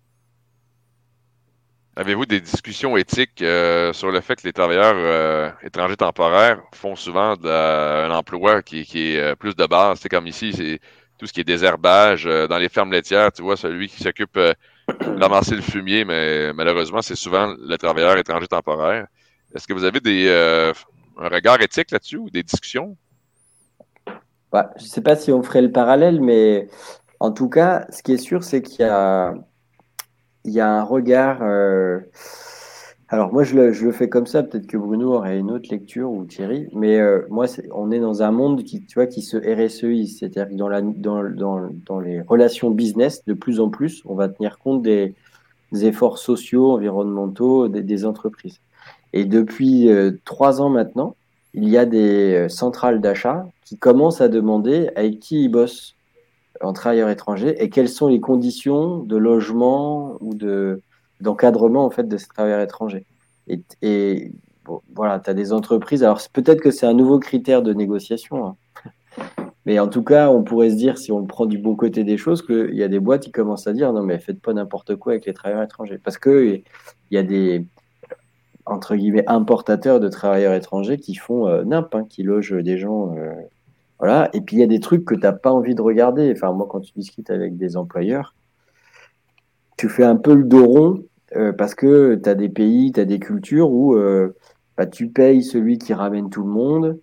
Avez-vous des discussions éthiques euh, sur le fait que les travailleurs euh, étrangers temporaires font souvent un emploi qui, est euh, plus de base? C'est comme ici, c'est tout ce qui est désherbage dans les fermes laitières. Tu vois, celui qui s'occupe [coughs] d'amasser le fumier, mais malheureusement, c'est souvent le travailleur étranger temporaire. Est-ce que vous avez des, un regard éthique là-dessus ou des discussions? Bah, je ne sais pas si on ferait le parallèle, mais en tout cas, ce qui est sûr, c'est qu'il y a il y a un regard. Euh, alors moi je le, fais comme ça, peut-être que Bruno aurait une autre lecture ou Thierry, mais euh, moi on est dans un monde qui, tu vois, qui se RSEI, c'est-à-dire que dans, la, dans, dans, dans, les relations business, de plus en plus, on va tenir compte des, efforts sociaux, environnementaux des, entreprises. Et depuis euh, trois ans maintenant, il y a des centrales d'achat qui commencent à demander avec qui ils bossent en travailleur étranger et quelles sont les conditions de logement ou de d'encadrement en fait de ces travailleurs étrangers. Et, et voilà, tu as des entreprises. Alors peut-être que c'est un nouveau critère de négociation, hein. [laughs] mais en tout cas, on pourrait se dire, si on prend du bon côté des choses, qu'il y a des boîtes qui commencent à dire non, mais faites pas n'importe quoi avec les travailleurs étrangers, parce que il y a des entre guillemets importateurs de travailleurs étrangers qui font euh, hein, qui logent des gens euh, voilà. Et puis il y a des trucs que tu n'as pas envie de regarder. Enfin, moi, quand tu discutes avec des employeurs, tu fais un peu le dos rond euh, parce que tu as des pays, tu as des cultures où euh, bah, tu payes celui qui ramène tout le monde.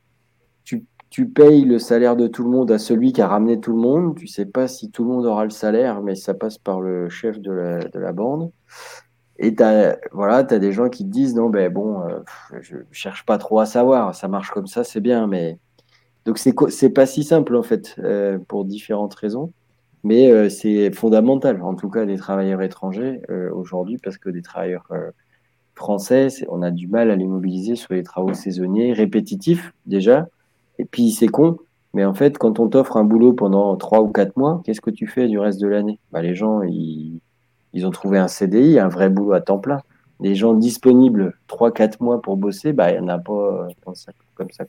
Tu, payes le salaire de tout le monde à celui qui a ramené tout le monde. Tu sais pas si tout le monde aura le salaire, mais ça passe par le chef de la, de la bande. Et tu as, voilà, as des gens qui te disent non, ben bon, euh, je cherche pas trop à savoir, ça marche comme ça, c'est bien, mais donc c'est c'est pas si simple en fait euh, pour différentes raisons, mais euh, c'est fondamental en tout cas des travailleurs étrangers euh, aujourd'hui parce que des travailleurs français, on a du mal à les mobiliser sur les travaux saisonniers répétitifs déjà. Et puis c'est con, mais en fait quand on t'offre un boulot pendant trois ou quatre mois, qu'est-ce que tu fais du reste de l'année? Bah, les gens ils, ils ont trouvé un CDI, un vrai boulot à temps plein. Les gens disponibles trois quatre mois pour bosser, bah il y en a pas comme ça comme comme ça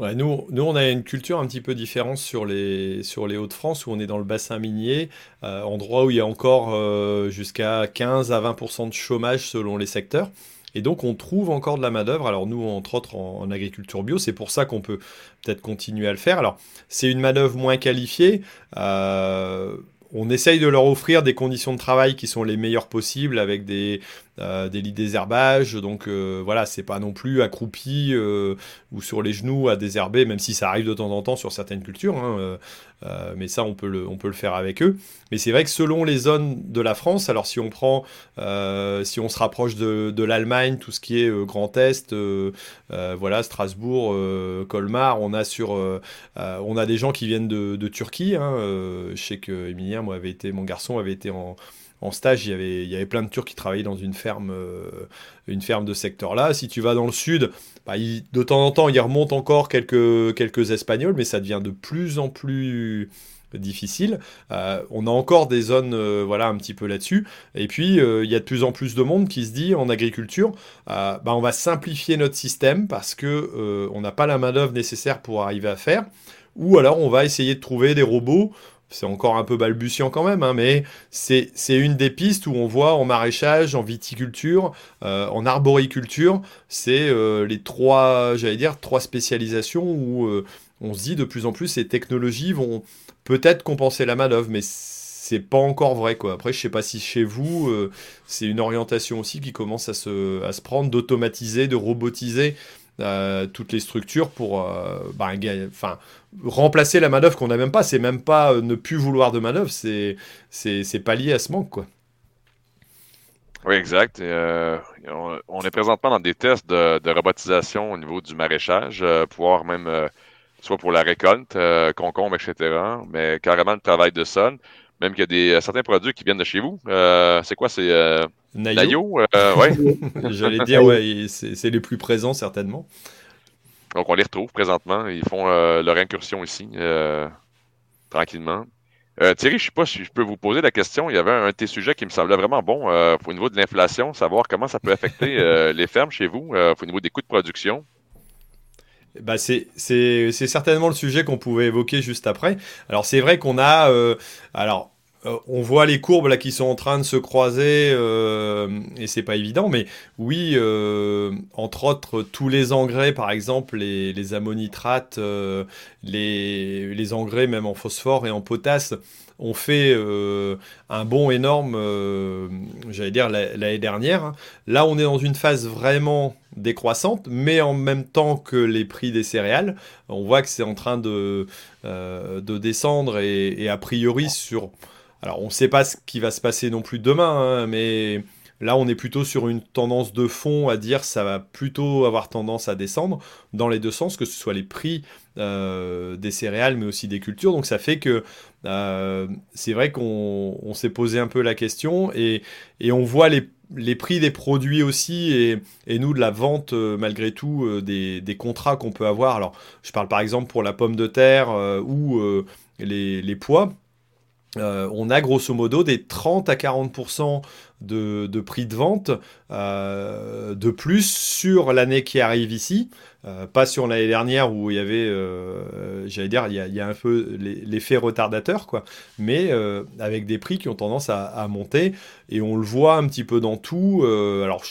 nous, nous, on a une culture un petit peu différente sur les, sur les Hauts-de-France, où on est dans le bassin minier, euh, endroit où il y a encore euh, jusqu'à 15 à 20% de chômage selon les secteurs. Et donc, on trouve encore de la main-d'œuvre. Alors, nous, entre autres, en, agriculture bio, c'est pour ça qu'on peut peut-être continuer à le faire. Alors, c'est une main-d'œuvre moins qualifiée. Euh, on essaye de leur offrir des conditions de travail qui sont les meilleures possibles avec des, euh, des lits. Donc euh, voilà, c'est pas non plus accroupi euh, ou sur les genoux à désherber, même si ça arrive de temps en temps sur certaines cultures. Hein, mais ça, on peut, le, faire avec eux. Mais c'est vrai que selon les zones de la France, alors si on prend, si on se rapproche de, l'Allemagne, tout ce qui est Grand Est, voilà, Strasbourg, Colmar, on a des gens qui viennent de, de Turquie. Hein, je sais que Emilien, mon garçon avait été en stage, il y, avait, plein de Turcs qui travaillaient dans une ferme, euh, une ferme de secteur-là. Si tu vas dans le sud, bah, de temps en temps, il remonte encore quelques, Espagnols, mais ça devient de plus en plus difficile. Euh, on a encore des zones euh, voilà, un petit peu là-dessus. Et puis, il y a de plus en plus de monde qui se dit en agriculture, bah, on va simplifier notre système parce que on n'a pas la main-d'œuvre nécessaire pour arriver à faire. Ou alors, on va essayer de trouver des robots c'est encore un peu balbutiant quand même, hein, mais c'est une des pistes où on voit en maraîchage, en viticulture, euh, en arboriculture, c'est euh, les trois, j'allais dire, trois spécialisations où euh, on se dit de plus en plus ces technologies vont peut-être compenser la manœuvre, mais c'est pas encore vrai quoi. Après, je sais pas si chez vous, c'est une orientation aussi qui commence à se, à se prendre, d'automatiser, de robotiser euh, toutes les structures pour euh, bah, enfin, remplacer la manœuvre qu'on n'a même pas. C'est même pas euh, ne plus vouloir de manœuvre, c'est, c'est, pas lié à ce manque. Quoi. Oui, exact. Euh, on, est présentement dans des tests de, robotisation au niveau du maraîchage, euh, pouvoir même, euh, soit pour la récolte, concombre, etc., mais carrément le travail de sol. Même qu'il y a des, certains produits qui viennent de chez vous. c'est quoi? C'est Nayo? ouais. [laughs] J'allais dire, ouais, c'est les plus présents certainement. Donc on les retrouve présentement. Ils font leur incursion ici, tranquillement. Euh, Thierry, je ne sais pas si je peux vous poser la question. Il y avait un, de tes sujets qui me semblait vraiment bon euh, au niveau de l'inflation, savoir comment ça peut affecter euh, [laughs] les fermes chez vous au niveau des coûts de production. Bah c'est certainement le sujet qu'on pouvait évoquer juste après. Alors c'est vrai qu'on a... alors euh, on voit les courbes là qui sont en train de se croiser euh, et c'est pas évident, mais oui, euh, entre autres, tous les engrais, par exemple, les, ammonitrates, les, engrais même en phosphore et en potasse, ont fait un bond énorme, j'allais dire, l'année dernière. Là, on est dans une phase vraiment décroissante, mais en même temps que les prix des céréales, on voit que c'est en train de, de descendre et, a priori sur alors, on ne sait pas ce qui va se passer non plus demain, hein, mais là, on est plutôt sur une tendance de fond à dire ça va plutôt avoir tendance à descendre dans les deux sens, que ce soit les prix euh, des céréales, mais aussi des cultures. Donc, ça fait que euh, c'est vrai qu'on s'est posé un peu la question et, on voit les, prix des produits aussi et, nous de la vente euh, malgré tout des, contrats qu'on peut avoir. Alors je parle par exemple pour la pomme de terre ou les, pois. On a grosso modo des 30 à 40% de, prix de vente de plus sur l'année qui arrive ici, euh, pas sur l'année dernière où il y avait, j'allais dire, il y, a, un peu l'effet retardateur, quoi, mais avec des prix qui ont tendance à, monter et on le voit un petit peu dans tout. alors,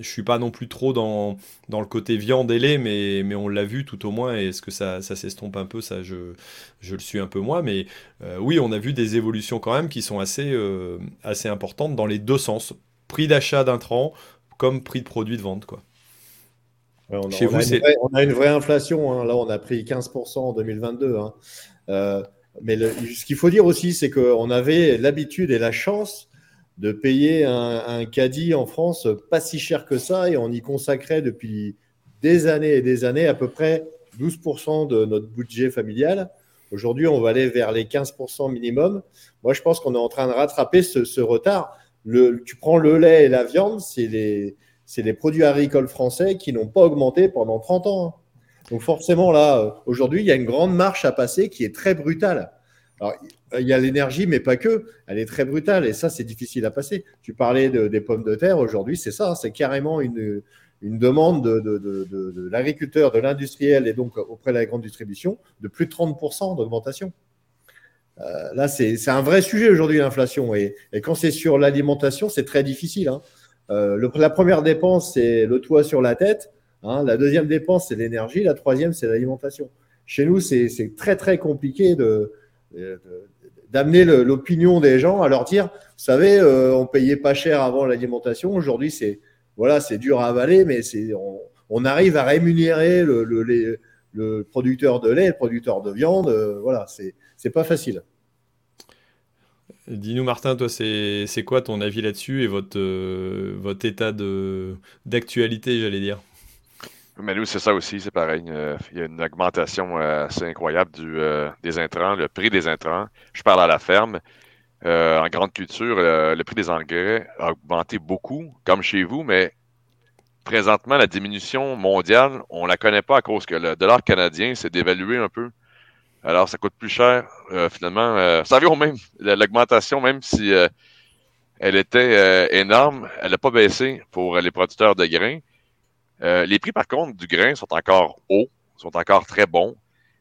je suis pas non plus trop dans, dans le côté viande et lait, mais, mais on l'a vu tout au moins. Est-ce que ça, ça s'estompe un peu Ça, je, je le suis un peu moins. Mais euh, oui, on a vu des évolutions quand même qui sont assez, euh, assez importantes dans les deux sens. Prix d'achat d'intrants comme prix de produit de vente. Quoi. On, Chez vous, on a une vraie inflation. Hein. Là, on a pris 15% en 2022. Hein. Euh, mais ce qu'il faut dire aussi, c'est qu'on avait l'habitude et la chance de payer un, caddie en France pas si cher que ça et on y consacrait depuis des années et des années à peu près 12% de notre budget familial. Aujourd'hui, on va aller vers les 15% minimum. Moi, je pense qu'on est en train de rattraper ce, retard. Le, tu prends le lait et la viande, c'est les, les, produits agricoles français qui n'ont pas augmenté pendant 30 ans. Hein. Donc forcément, là, aujourd'hui, il y a une grande marche à passer qui est très brutale. Alors, il y a l'énergie, mais pas que. Elle est très brutale et ça, c'est difficile à passer. Tu parlais des pommes de terre. Aujourd'hui, c'est ça. C'est carrément une, demande de, l'agriculteur, de l'industriel et donc auprès de la grande distribution de plus de 30% d'augmentation. Euh, là, c'est un vrai sujet aujourd'hui, l'inflation. Et, et, quand c'est sur l'alimentation, c'est très difficile. Hein. Euh, la première dépense, c'est le toit sur la tête. Hein. La deuxième dépense, c'est l'énergie. La troisième, c'est l'alimentation. Chez nous, c'est très, très compliqué de, d'amener l'opinion des gens à leur dire, vous savez, euh, on payait pas cher avant l'alimentation, aujourd'hui c'est voilà, c'est dur à avaler, mais c'est on, arrive à rémunérer le, le, producteur de lait, le producteur de viande, euh, voilà, c'est pas facile. Dis-nous Martin, toi c'est quoi ton avis là-dessus et votre, euh, votre état d'actualité, j'allais dire? Mais nous, c'est ça aussi, c'est pareil. Euh, il y a une augmentation euh, assez incroyable du, des intrants, le prix des intrants. Je parle à la ferme. en grande culture, le prix des engrais a augmenté beaucoup, comme chez vous, mais présentement, la diminution mondiale, on ne la connaît pas à cause que le dollar canadien s'est dévalué un peu. Alors, ça coûte plus cher, finalement. ça vient au même. L'augmentation, même si elle était énorme, elle n'a pas baissé pour les producteurs de grains. Euh, les prix, par contre, du grain sont encore hauts, sont encore très bons.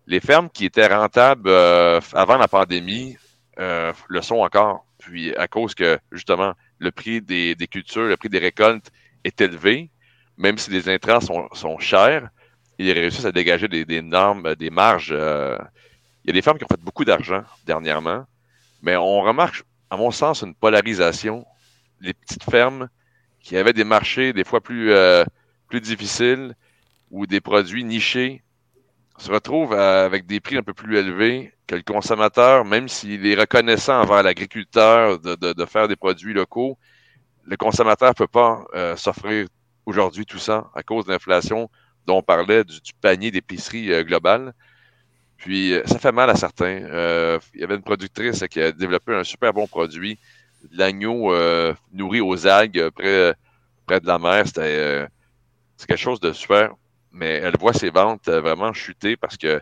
Les fermes qui étaient rentables euh, avant la pandémie euh, le sont encore. Puis à cause que, justement, le prix des, cultures, le prix des récoltes est élevé, même si les intrants sont, chers, ils réussissent à dégager des, normes, des marges. Il y a des fermes qui ont fait beaucoup d'argent dernièrement, mais on remarque, à mon sens, une polarisation. Les petites fermes qui avaient des marchés des fois plus plus difficiles ou des produits nichés se retrouvent avec des prix un peu plus élevés que le consommateur, même s'il est reconnaissant envers l'agriculteur de, faire des produits locaux, le consommateur ne peut pas s'offrir aujourd'hui tout ça à cause de l'inflation dont on parlait du, panier d'épicerie globale. Puis ça fait mal à certains. Il y avait une productrice qui a développé un super bon produit, l'agneau nourri aux algues près, près de la mer. C'était c'est quelque chose de super, mais elle voit ses ventes vraiment chuter parce que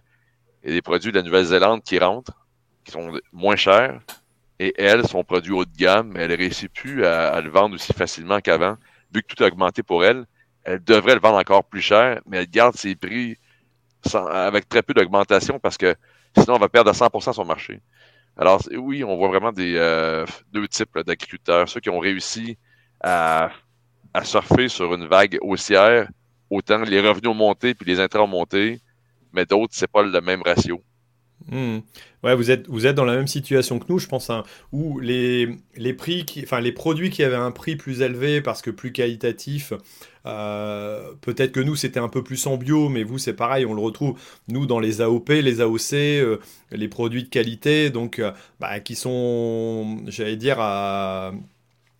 y a des produits de la Nouvelle-Zélande qui rentrent, qui sont moins chers, et elle, son produit haut de gamme, elle ne réussit plus à, le vendre aussi facilement qu'avant, vu que tout a augmenté pour elle. Elle devrait le vendre encore plus cher, mais elle garde ses prix avec très peu d'augmentation parce que sinon, on va perdre à 100% son marché. Alors, oui, on voit vraiment euh, deux types d'agriculteurs. Ceux qui ont réussi à, surfer sur une vague haussière, autant les revenus ont monté puis les intérêts ont monté, mais d'autres, c'est pas le même ratio. Hmm. Ouais, vous êtes, vous êtes dans la même situation que nous, je pense, hein, où les, les, prix qui, enfin, les produits qui avaient un prix plus élevé parce que plus qualitatif, euh, peut-être que nous c'était un peu plus en bio, mais vous c'est pareil, on le retrouve nous dans les AOP, les AOC, euh, les produits de qualité, donc euh, bah, qui sont, j'allais dire, à,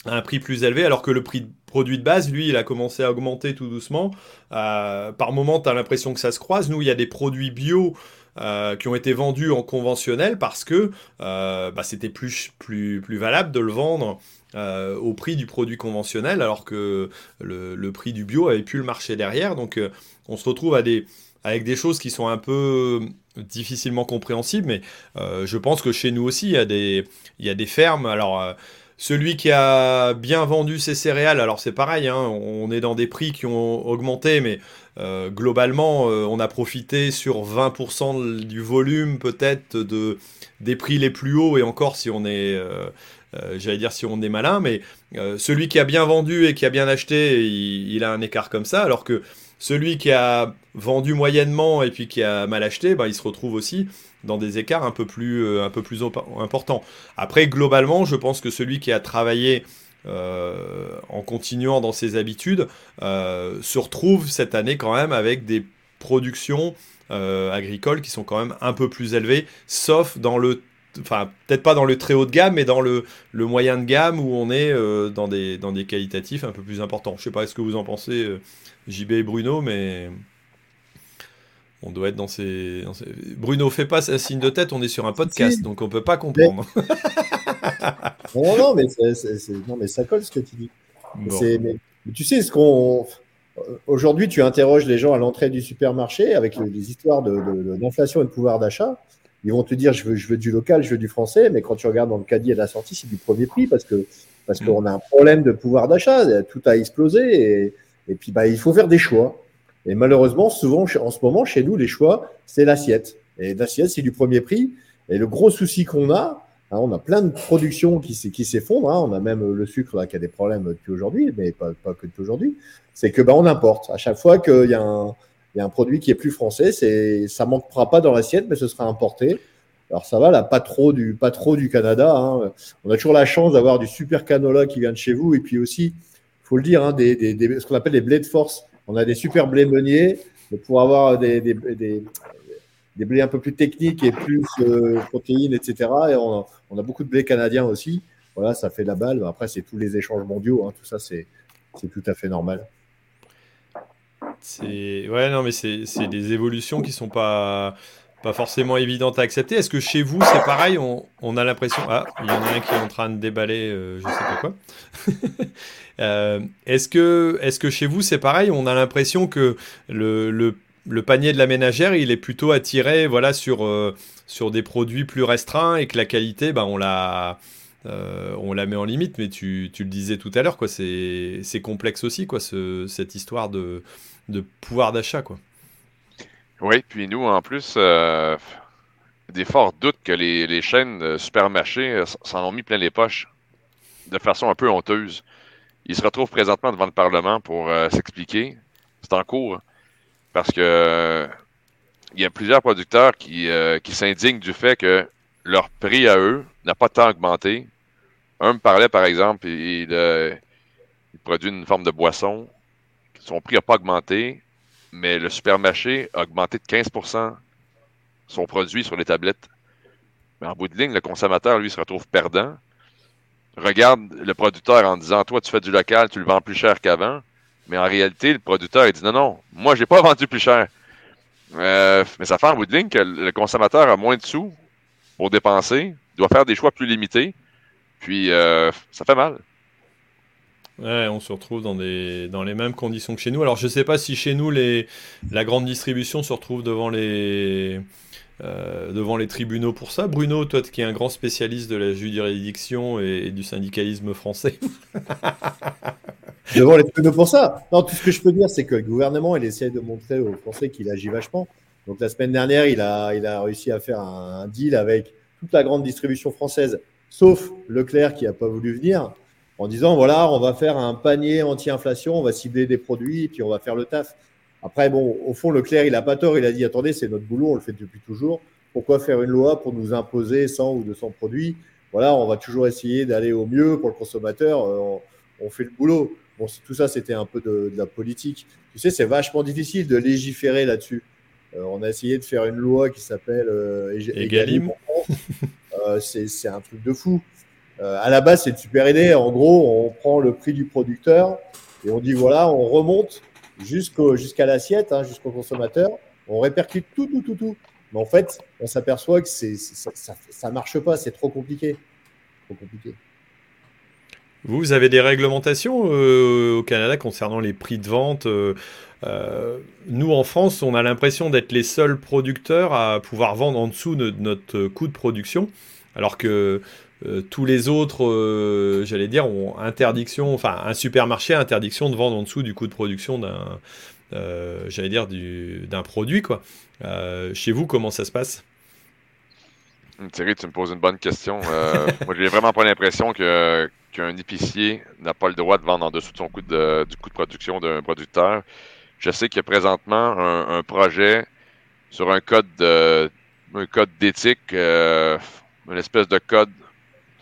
un prix plus élevé, alors que le prix de produit de base, lui, il a commencé à augmenter tout doucement. par moment, tu as l'impression que ça se croise. Nous, il y a des produits bio euh, qui ont été vendus en conventionnel parce que euh, bah, c'était plus, plus, plus valable de le vendre euh, au prix du produit conventionnel alors que le, prix du bio avait plus le marché derrière. Donc on se retrouve à des, avec des choses qui sont un peu difficilement compréhensibles, mais je pense que chez nous aussi, il y a des, il y a des fermes. Alors, celui qui a bien vendu ses céréales, alors c'est pareil, hein, on est dans des prix qui ont augmenté, mais euh, globalement, euh, on a profité sur 20% du volume peut-être de, des prix les plus hauts, et encore si on est, euh, j'allais dire si on est malin, mais celui qui a bien vendu et qui a bien acheté, il, a un écart comme ça, alors que celui qui a vendu moyennement et puis qui a mal acheté, bah, il se retrouve aussi dans des écarts un peu plus, un peu plus importants. Après, globalement, je pense que celui qui a travaillé euh, en continuant dans ses habitudes, euh, se retrouve cette année quand même avec des productions euh, agricoles qui sont quand même un peu plus élevées, sauf dans le enfin peut-être pas dans le très haut de gamme, mais dans le, le moyen de gamme où on est dans, des, dans des qualitatifs un peu plus importants. Je sais pas ce que vous en pensez, JB et Bruno, mais on doit être dans ces, Bruno, fais pas un signe de tête, on est sur un podcast, donc on peut pas comprendre. [laughs] non, non, mais non, mais ça colle ce que tu dis. Mais, tu sais, ce qu'on. Aujourd'hui, tu interroges les gens à l'entrée du supermarché avec les histoires d'inflation de, et de pouvoir d'achat. Ils vont te dire je veux, je veux du local, je veux du français, mais quand tu regardes dans le caddie à la sortie, c'est du premier prix parce que parce mm. qu'on a un problème de pouvoir d'achat, tout a explosé et, et puis bah, il faut faire des choix. Et malheureusement, souvent, en ce moment, chez nous, les choix, c'est l'assiette. Et l'assiette, c'est du premier prix. Et le gros souci qu'on a, hein, on a plein de productions qui, s'effondrent. Hein. On a même le sucre qui a des problèmes depuis aujourd'hui, mais pas, que depuis aujourd'hui. C'est que bah, on importe. À chaque fois qu'il y, a un, produit qui est plus français, c'est, ça manquera pas dans l'assiette, mais ce sera importé. Alors ça va, là, pas trop du, Canada. Hein. On a toujours la chance d'avoir du super canola qui vient de chez vous. Et puis aussi, il faut le dire, des, des, ce qu'on appelle les blés de force on a des super blés meuniers, pour avoir des, des, blés un peu plus techniques et plus euh, protéines, etc. Et on a, beaucoup de blés canadiens aussi. Voilà, ça fait la balle. Après, c'est tous les échanges mondiaux. Hein. Tout ça, c'est tout à fait normal. C'est ouais non mais c'est des évolutions qui sont pas pas forcément évidentes à accepter. Est-ce que chez vous c'est pareil? On, a l'impression ah il y en a un qui est en train de déballer euh, je sais pas quoi. [laughs] Euh, est-ce que, est que chez vous c'est pareil? On a l'impression que le, le, panier de la ménagère il est plutôt attiré voilà, sur, euh, sur des produits plus restreints et que la qualité, bah, on, la, euh, on la met en limite. Mais tu, tu le disais tout à l'heure, quoi, c'est, complexe aussi quoi, ce, cette histoire de, de pouvoir d'achat. Quoi. Oui, puis nous en plus des forts doutes que les, les chaînes supermarchés s'en ont mis plein les poches de façon un peu honteuse. Il se retrouve présentement devant le Parlement pour euh, s'expliquer. C'est en cours parce que il y a plusieurs producteurs qui, euh, qui s'indignent du fait que leur prix à eux n'a pas tant augmenté. Un me parlait, par exemple, il, euh, il produit une forme de boisson. Son prix n'a pas augmenté, mais le supermarché a augmenté de 15% son produit sur les tablettes. Mais en bout de ligne, le consommateur, lui, se retrouve perdant regarde le producteur en disant Toi, tu fais du local, tu le vends plus cher qu'avant. Mais en réalité, le producteur, il dit Non, non, moi, je n'ai pas [laughs] vendu plus cher. Euh, mais ça fait en bout de ligne que le consommateur a moins de sous pour dépenser, doit faire des choix plus limités. Puis, euh, ça fait mal. Ouais, on se retrouve dans, des, dans les mêmes conditions que chez nous. Alors, je ne sais pas si chez nous, les, la grande distribution se retrouve devant les, euh, devant les tribunaux pour ça. Bruno, toi qui es un grand spécialiste de la juridiction et, du syndicalisme français. [laughs] devant les tribunaux pour ça Non, tout ce que je peux dire, c'est que le gouvernement, il essaie de montrer aux Français qu'il agit vachement. Donc la semaine dernière, il a, il a réussi à faire un, deal avec toute la grande distribution française, sauf Leclerc qui n'a pas voulu venir, en disant, voilà, on va faire un panier anti-inflation, on va cibler des produits, et puis on va faire le taf. Après, bon, au fond, Leclerc, il n'a pas tort. Il a dit attendez, c'est notre boulot, on le fait depuis toujours. Pourquoi faire une loi pour nous imposer 100 ou 200 produits? Voilà, on va toujours essayer d'aller au mieux pour le consommateur. Euh, on, fait le boulot. Bon, tout ça, c'était un peu de, la politique. Tu sais, c'est vachement difficile de légiférer là-dessus. Euh, on a essayé de faire une loi qui s'appelle euh, Egalim. c'est un truc de fou. à la base, c'est une super idée. En gros, on prend le prix du producteur et on dit voilà, on remonte jusqu'à l'assiette, hein, jusqu'au consommateur. On répercute tout, tout, tout, tout. Mais en fait, on s'aperçoit que ça ne marche pas, c'est trop compliqué. Vous, avez des réglementations euh, au Canada concernant les prix de vente euh, euh, Nous, en France, on a l'impression d'être les seuls producteurs à pouvoir vendre en dessous de notre coût de production, alors que euh, tous les autres, euh, j'allais dire, ont interdiction, enfin un supermarché a interdiction de vendre en dessous du coût de production d'un, euh, j'allais dire, d'un produit quoi. chez vous, comment ça se passe? Thierry, tu me poses une bonne question. [laughs] moi, j'ai vraiment pas l'impression que qu'un épicier n'a pas le droit de vendre en dessous de son coût de, du coût de production d'un producteur. Je sais qu'il y a présentement un, projet sur un code de, un code d'éthique, une espèce de code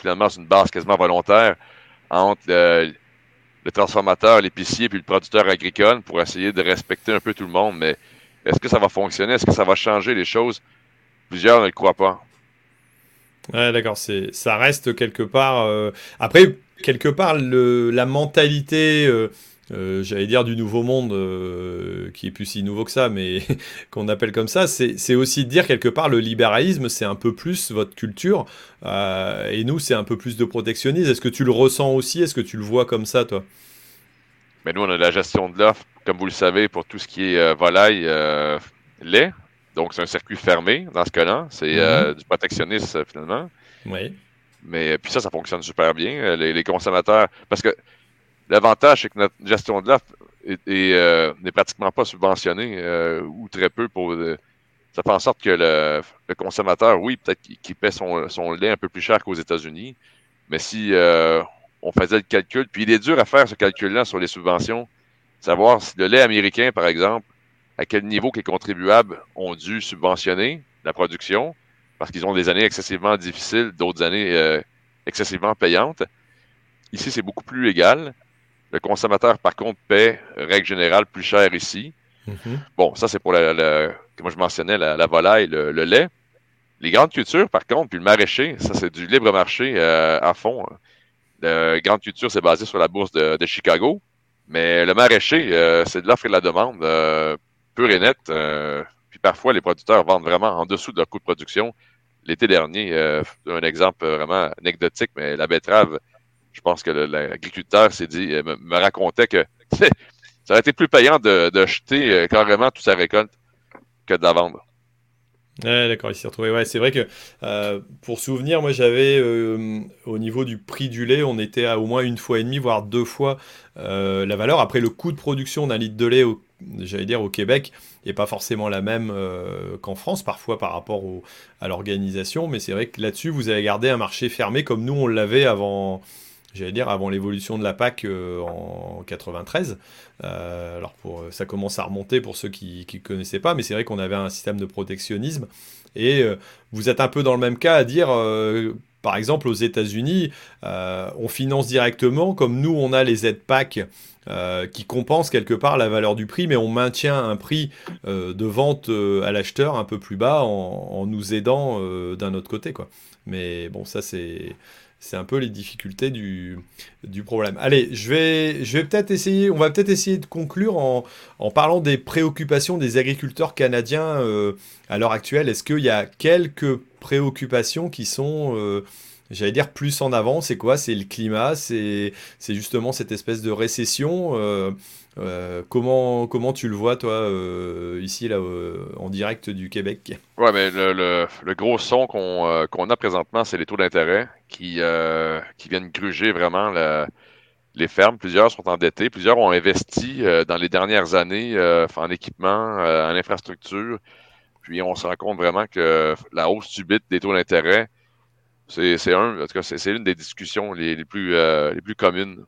finalement, c'est une base quasiment volontaire entre le, transformateur, l'épicier puis le producteur agricole pour essayer de respecter un peu tout le monde. Mais est-ce que ça va fonctionner? Est-ce que ça va changer les choses? Plusieurs ne le croient pas. Ouais, d'accord. ça reste quelque part. Euh, après, quelque part, la mentalité. Euh, euh, j'allais dire du nouveau monde, euh, qui est plus si nouveau que ça, mais [laughs] qu'on appelle comme ça, c'est aussi de dire quelque part le libéralisme, c'est un peu plus votre culture, euh, et nous, c'est un peu plus de protectionnisme. Est-ce que tu le ressens aussi? Est-ce que tu le vois comme ça, toi? Mais Nous, on a la gestion de l'offre, comme vous le savez, pour tout ce qui est volaille, lait. Donc, c'est un circuit fermé dans ce cas-là. C'est mm-hmm. du protectionnisme, finalement. Oui. Mais puis ça, ça fonctionne super bien. les consommateurs. Parce que L'avantage, c'est que notre gestion de l'offre euh, n'est pratiquement pas subventionnée euh, ou très peu pour. Euh, ça fait en sorte que le, consommateur, oui, peut-être qu'il paie son, lait un peu plus cher qu'aux États-Unis, mais si on faisait le calcul, puis il est dur à faire ce calcul-là sur les subventions, savoir si le lait américain, par exemple, à quel niveau les contribuables ont dû subventionner la production, parce qu'ils ont des années excessivement difficiles, d'autres années excessivement payantes. Ici, c'est beaucoup plus égal. Le consommateur, par contre, paie, règle générale, plus cher ici. Mhm. Bon, ça, c'est pour, la, comme je mentionnais, la, volaille, le, lait. Les grandes cultures, par contre, puis le maraîcher, ça, c'est du libre marché euh, à fond. La grande culture, c'est basé sur la bourse de, Chicago. Mais le maraîcher, euh, c'est de l'offre et de la demande euh, pure et nette. puis parfois, les producteurs vendent vraiment en dessous de leur coût de production. L'été dernier, un exemple vraiment anecdotique, mais la betterave je pense que l'agriculteur s'est dit, euh, me, racontait que [laughs] ça aurait été plus payant de, jeter euh, carrément toute sa récolte que de la vendre. Ouais, d'accord, il s'est retrouvé. C'est vrai que euh, pour souvenir, moi j'avais au niveau du prix du lait, on était à au moins une fois et demie, voire deux fois la valeur. Après, le coût de production d'un litre de lait, j'allais dire au Québec, n'est pas forcément la même qu'en France, parfois par rapport à l'organisation. Mais c'est vrai que là-dessus, vous avez gardé un marché fermé comme nous on l'avait avant, j'allais dire, avant l'évolution de la PAC euh, en 93. Euh, alors, pour, ça commence à remonter pour ceux qui ne connaissaient pas, mais c'est vrai qu'on avait un système de protectionnisme. Et euh, vous êtes un peu dans le même cas à dire, par exemple, aux États-Unis, on finance directement, comme nous, on a les aides PAC. qui compensent quelque part la valeur du prix, mais on maintient un prix de vente à l'acheteur un peu plus bas en, en nous aidant d'un autre côté. Quoi. Mais bon, ça c'est c'est un peu les difficultés du, du problème. Allez, je vais, je vais peut-être essayer, on va peut-être essayer de conclure en, en, parlant des préoccupations des agriculteurs canadiens à l'heure actuelle. Est-ce qu'il y a quelques préoccupations qui sont j'allais dire plus en avant, c'est quoi? C'est le climat, c'est justement cette espèce de récession. Euh, euh, comment, comment tu le vois, toi, euh, ici, là, en direct du Québec? Ouais, mais le, gros son qu'on a présentement, c'est les taux d'intérêt qui, viennent gruger vraiment les fermes. Plusieurs sont endettés, plusieurs ont investi dans les dernières années en équipement, en infrastructure. Puis on se rend compte vraiment que la hausse subite des taux d'intérêt, c'est un, l'une des discussions les, plus, euh, les plus communes.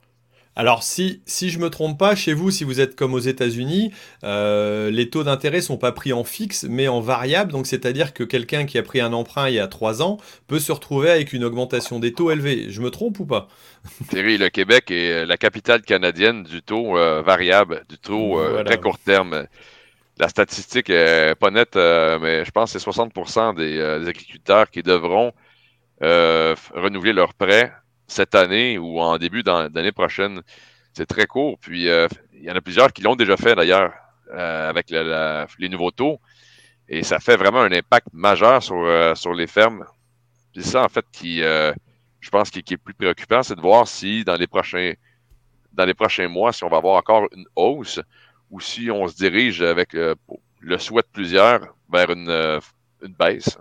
Alors, si, si je ne me trompe pas, chez vous, si vous êtes comme aux États-Unis, euh, les taux d'intérêt ne sont pas pris en fixe, mais en variable. Donc, c'est-à-dire que quelqu'un qui a pris un emprunt il y a trois ans peut se retrouver avec une augmentation des taux élevés. Je me trompe ou pas? Thierry, le Québec est la capitale canadienne du taux euh, variable, du taux très court terme. La statistique n'est pas nette, mais je pense que c'est 60 des, des, agriculteurs qui devront euh, renouveler leur prêt cette année ou en début d'année prochaine. C'est très court. Puis euh, il y en a plusieurs qui l'ont déjà fait d'ailleurs euh, avec les nouveaux taux. Et ça fait vraiment un impact majeur sur, sur les fermes. C'est ça, en fait, qui, je pense, qui, est plus préoccupant, c'est de voir si dans les prochains mois, si on va avoir encore une hausse ou si on se dirige avec le souhait de plusieurs vers une baisse.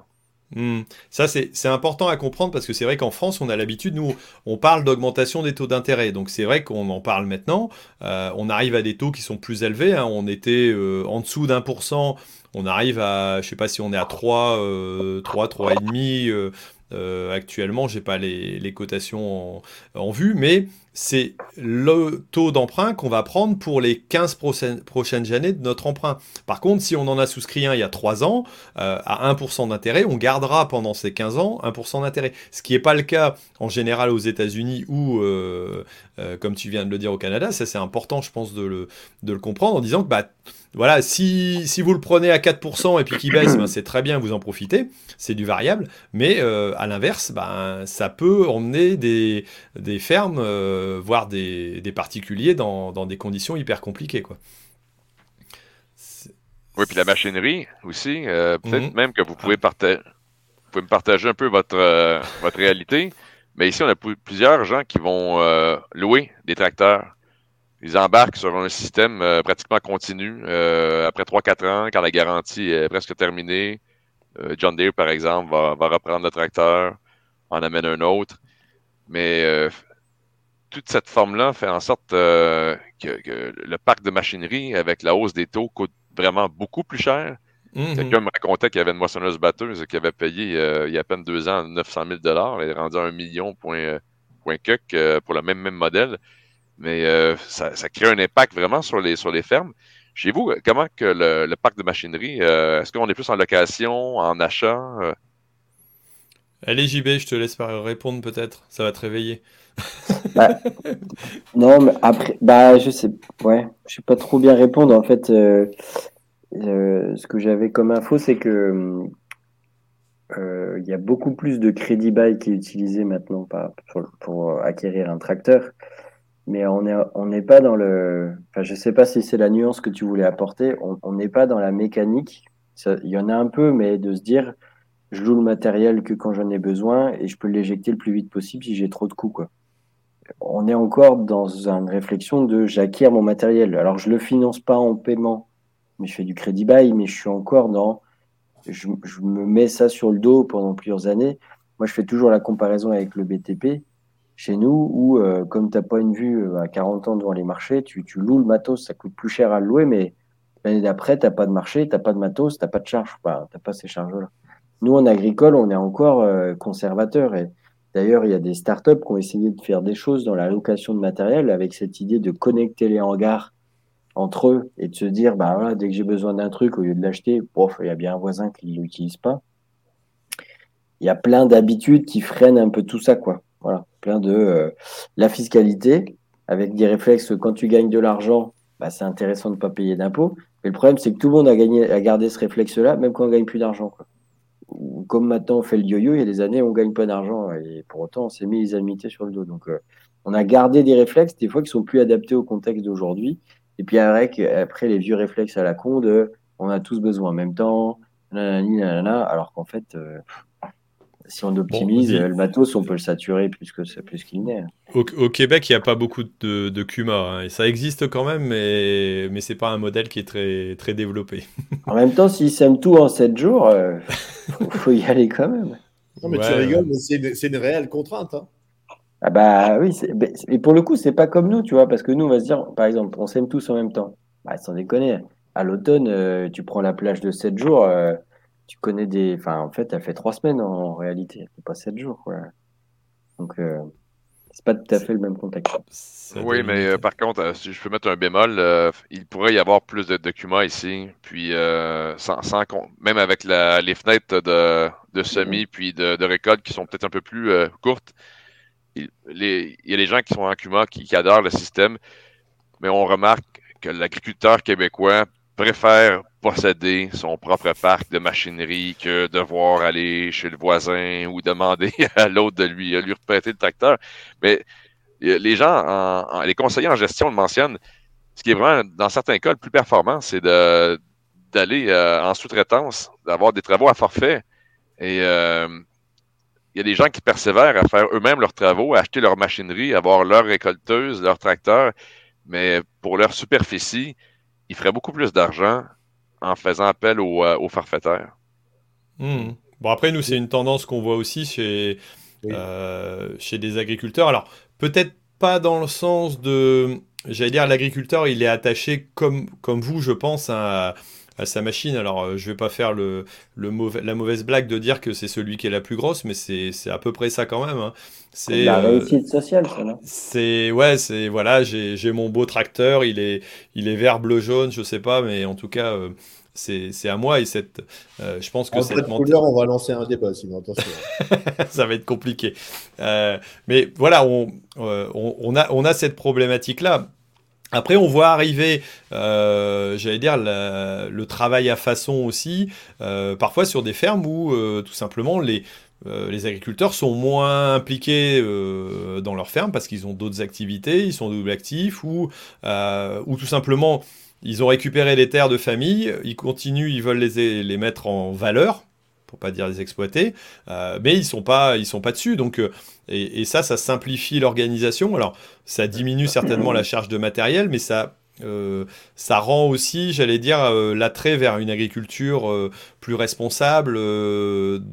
Hmm. Ça, c'est important à comprendre parce que c'est vrai qu'en France, on a l'habitude, nous, on parle d'augmentation des taux d'intérêt. Donc c'est vrai qu'on en parle maintenant. Euh, on arrive à des taux qui sont plus élevés. Hein. On était euh, en dessous d'un pour cent. On arrive à, je sais pas si on est à 3, euh, 3, 3,5 euh, actuellement, j'ai pas les, cotations en, vue, mais c'est le taux d'emprunt qu'on va prendre pour les 15 prochaines, années de notre emprunt. Par contre, si on en a souscrit un il y a 3 ans, euh, à 1% d'intérêt, on gardera pendant ces 15 ans 1% d'intérêt. Ce qui n'est pas le cas en général aux États-Unis ou, euh, comme tu viens de le dire, au Canada. Ça, c'est important, je pense, de le, de le comprendre en disant que bah, voilà, si, si, vous le prenez à 4% et puis qu'il baisse, ben c'est très bien, vous en profitez, c'est du variable. Mais euh, à l'inverse, ben, ça peut emmener des, des fermes, euh, voire des, des particuliers dans, dans, des conditions hyper compliquées. Quoi. Oui, puis la machinerie aussi, euh, peut-être mhm. même que vous pouvez, partager, vous pouvez me partager un peu votre, votre réalité. Mais ici, on a plusieurs gens qui vont louer des tracteurs ils embarquent sur un système euh, pratiquement continu. Euh, après 3-4 ans, quand la garantie est presque terminée, euh, John Deere, par exemple, va, reprendre le tracteur, en amène un autre. Mais toute cette forme-là fait en sorte que, le parc de machinerie, avec la hausse des taux, coûte vraiment beaucoup plus cher. Mm-hmm. Quelqu'un me racontait qu'il y avait une moissonneuse batteuse qui avait payé il y a à peine deux ans 900 000 Elle est rendue à un million point, point pour le même, même modèle mais euh, ça, crée un impact vraiment sur les, sur les fermes. Chez vous, comment que le, parc de machinerie, euh, est-ce qu'on est plus en location, en achat? Euh? Allez, JB, je te laisse répondre peut-être. Ça va te réveiller. Bah, non, mais après, bah, je sais, ouais, je sais pas trop bien répondre. En fait, ce que j'avais comme info, c'est que il y a beaucoup plus de crédit bail qui est utilisé maintenant pour, acquérir un tracteur mais on n'est on pas dans le. Enfin, je sais pas si c'est la nuance que tu voulais apporter. On n'est pas dans la mécanique. Il y en a un peu, mais de se dire, je loue le matériel que quand j'en ai besoin et je peux l'éjecter le plus vite possible si j'ai trop de coûts. On est encore dans une réflexion de j'acquiers mon matériel. Alors, je le finance pas en paiement, mais je fais du crédit bail, mais je suis encore dans. Je, je me mets ça sur le dos pendant plusieurs années. Moi, je fais toujours la comparaison avec le BTP chez nous où, euh, comme tu n'as pas une vue euh, à 40 ans devant les marchés, tu, tu, loues le matos, ça coûte plus cher à le louer, mais l'année d'après, tu n'as pas de marché, tu n'as pas de matos, tu n'as pas de charge, tu n'as pas ces charges-là. Nous, en agricole, on est encore euh, conservateur. Et d'ailleurs, il y a des startups qui ont essayé de faire des choses dans la location de matériel avec cette idée de connecter les hangars entre eux et de se dire, bah voilà, dès que j'ai besoin d'un truc, au lieu de l'acheter, il y a bien un voisin qui ne l'utilise pas. Il y a plein d'habitudes qui freinent un peu tout ça, quoi. Voilà, plein de euh, la fiscalité, avec des réflexes, quand tu gagnes de l'argent, bah, c'est intéressant de ne pas payer d'impôts. Mais le problème, c'est que tout le monde a, gagné, a gardé ce réflexe-là, même quand on ne gagne plus d'argent. Comme maintenant on fait le yo-yo, il y a des années on gagne pas d'argent et pour autant on s'est mis les amitiés sur le dos. Donc on a gardé des réflexes des fois qui sont plus adaptés au contexte d'aujourd'hui. Et puis après, après les vieux réflexes à la con de on a tous besoin en même temps, alors qu'en fait, euh, si on optimise le matos, on peut le saturer plus que plus qu'il n'est. Au, Québec, il n'y a pas beaucoup de, de Kuma, hein, et ça existe quand même, mais mais c'est pas un modèle qui est très très développé. [laughs] en même temps, s'ils sèment tout en 7 jours, il euh, [laughs] faut, y aller quand même. Non, mais tu rigoles, mais c'est une, réelle contrainte. Hein. Ah bah oui, et pour le coup, c'est pas comme nous, tu vois, parce que nous, on va se dire, par exemple, on sème tous en même temps. Bah, sans déconner, à l'automne, euh, tu prends la plage de 7 jours, euh, tu connais des. Enfin, en fait, elle fait 3 semaines en réalité, fait pas 7 jours. Quoi. Donc, euh, c'est pas tout à fait le même contexte. Oui, mais par contre, si je peux mettre un bémol, il pourrait y avoir plus de documents ici, puis sans, sans, même avec la, les fenêtres de, de semis puis de, de récolte qui sont peut-être un peu plus courtes. Il, les, il, y a des gens qui sont en Cuma qui, qui adorent le système, mais on remarque que l'agriculteur québécois préfère posséder son propre parc de machinerie que devoir aller chez le voisin ou demander [laughs] à l'autre de lui, lui reprêter le tracteur. Mais euh, les gens, les conseillers en gestion le mentionnent, ce qui est vraiment, dans certains cas, le plus performant, c'est d'aller euh, en sous-traitance, d'avoir des travaux à forfait. Et euh, il y a des gens qui persévèrent à faire eux-mêmes leurs travaux, à acheter leur machinerie, avoir leur récolteuse, leur tracteur, mais pour leur superficie, ils feraient beaucoup plus d'argent en faisant appel aux, euh, farfetteurs. Hmm. Bon, après, nous, c'est une tendance qu'on voit aussi chez, euh, chez des agriculteurs. Alors, peut-être pas dans le sens de. J'allais dire, l'agriculteur, il est attaché comme, comme vous, je pense, à, à sa machine. Alors, euh, je vais pas faire le, le mauvais, la mauvaise blague de dire que c'est celui qui est la plus grosse, mais c'est à peu près ça quand même. Hein. C'est la euh, réussite sociale, ça, non? C'est ouais, c'est voilà, j'ai mon beau tracteur, il est il est vert, bleu, jaune, je sais pas, mais en tout cas. Euh, c'est à moi et cette je pense que cette couleur on va lancer un débat sinon attention [laughs] ça va être compliqué mais voilà on, on, on, a on a cette problématique là après, on voit arriver, euh, j'allais dire, le travail à façon aussi, euh, parfois sur des fermes où euh, tout simplement les, agriculteurs sont moins impliqués dans leur ferme parce qu'ils ont d'autres activités, ils sont double actifs ou, ou tout simplement ils ont récupéré les terres de famille, ils continuent, ils veulent les, les mettre en valeur pour pas dire les exploiter, mais ils sont sont pas dessus. Donc et, ça, ça simplifie l'organisation. Alors, ça diminue certainement la charge de matériel, mais ça, euh, ça rend aussi, j'allais dire, euh, l'attrait vers une agriculture euh, plus responsable,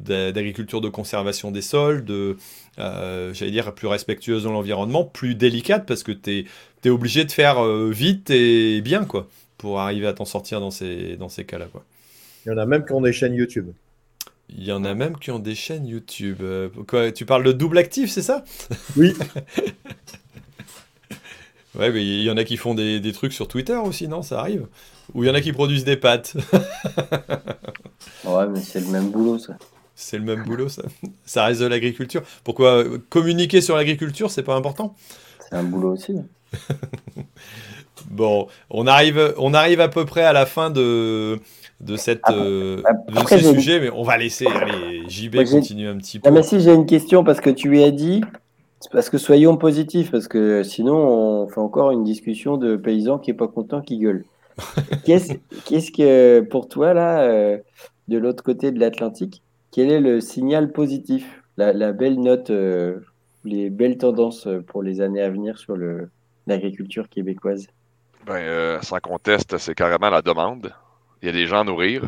d'agriculture de conservation des sols, de, j'allais dire, plus respectueuse dans l'environnement, plus délicate, parce que tu es, obligé de faire vite et bien, quoi, pour arriver à t'en sortir dans ces, dans ces cas-là. Il y en a même qui ont des chaînes YouTube. Il y en a même qui ont des chaînes YouTube. Euh, quoi, tu parles de double actif, c'est ça? Oui. [laughs] ouais, mais il y en a qui font des, des, trucs sur Twitter aussi, non? Ça arrive? Ou il y en a qui produisent des pâtes? [laughs] Ouais, mais c'est le même boulot, ça. C'est le même boulot, ça. Ça reste de l'agriculture. Pourquoi communiquer sur l'agriculture, c'est pas important? C'est un boulot aussi. [laughs] bon, on arrive, on arrive à peu près à la fin de de, cette, ah, euh, de ces sujets, mais on va laisser allez, JB continuer un petit peu. mais si j'ai une question, parce que tu lui as dit, parce que soyons positifs, parce que sinon on fait encore une discussion de paysans qui n'est pas content, qui gueule. [laughs] Qu'est-ce que, pour toi, là, euh, de l'autre côté de l'Atlantique, quel est le signal positif, la, belle note, euh, les belles tendances pour les années à venir sur l'agriculture québécoise? Ben, Sans conteste, c'est carrément la demande il y a des gens à nourrir.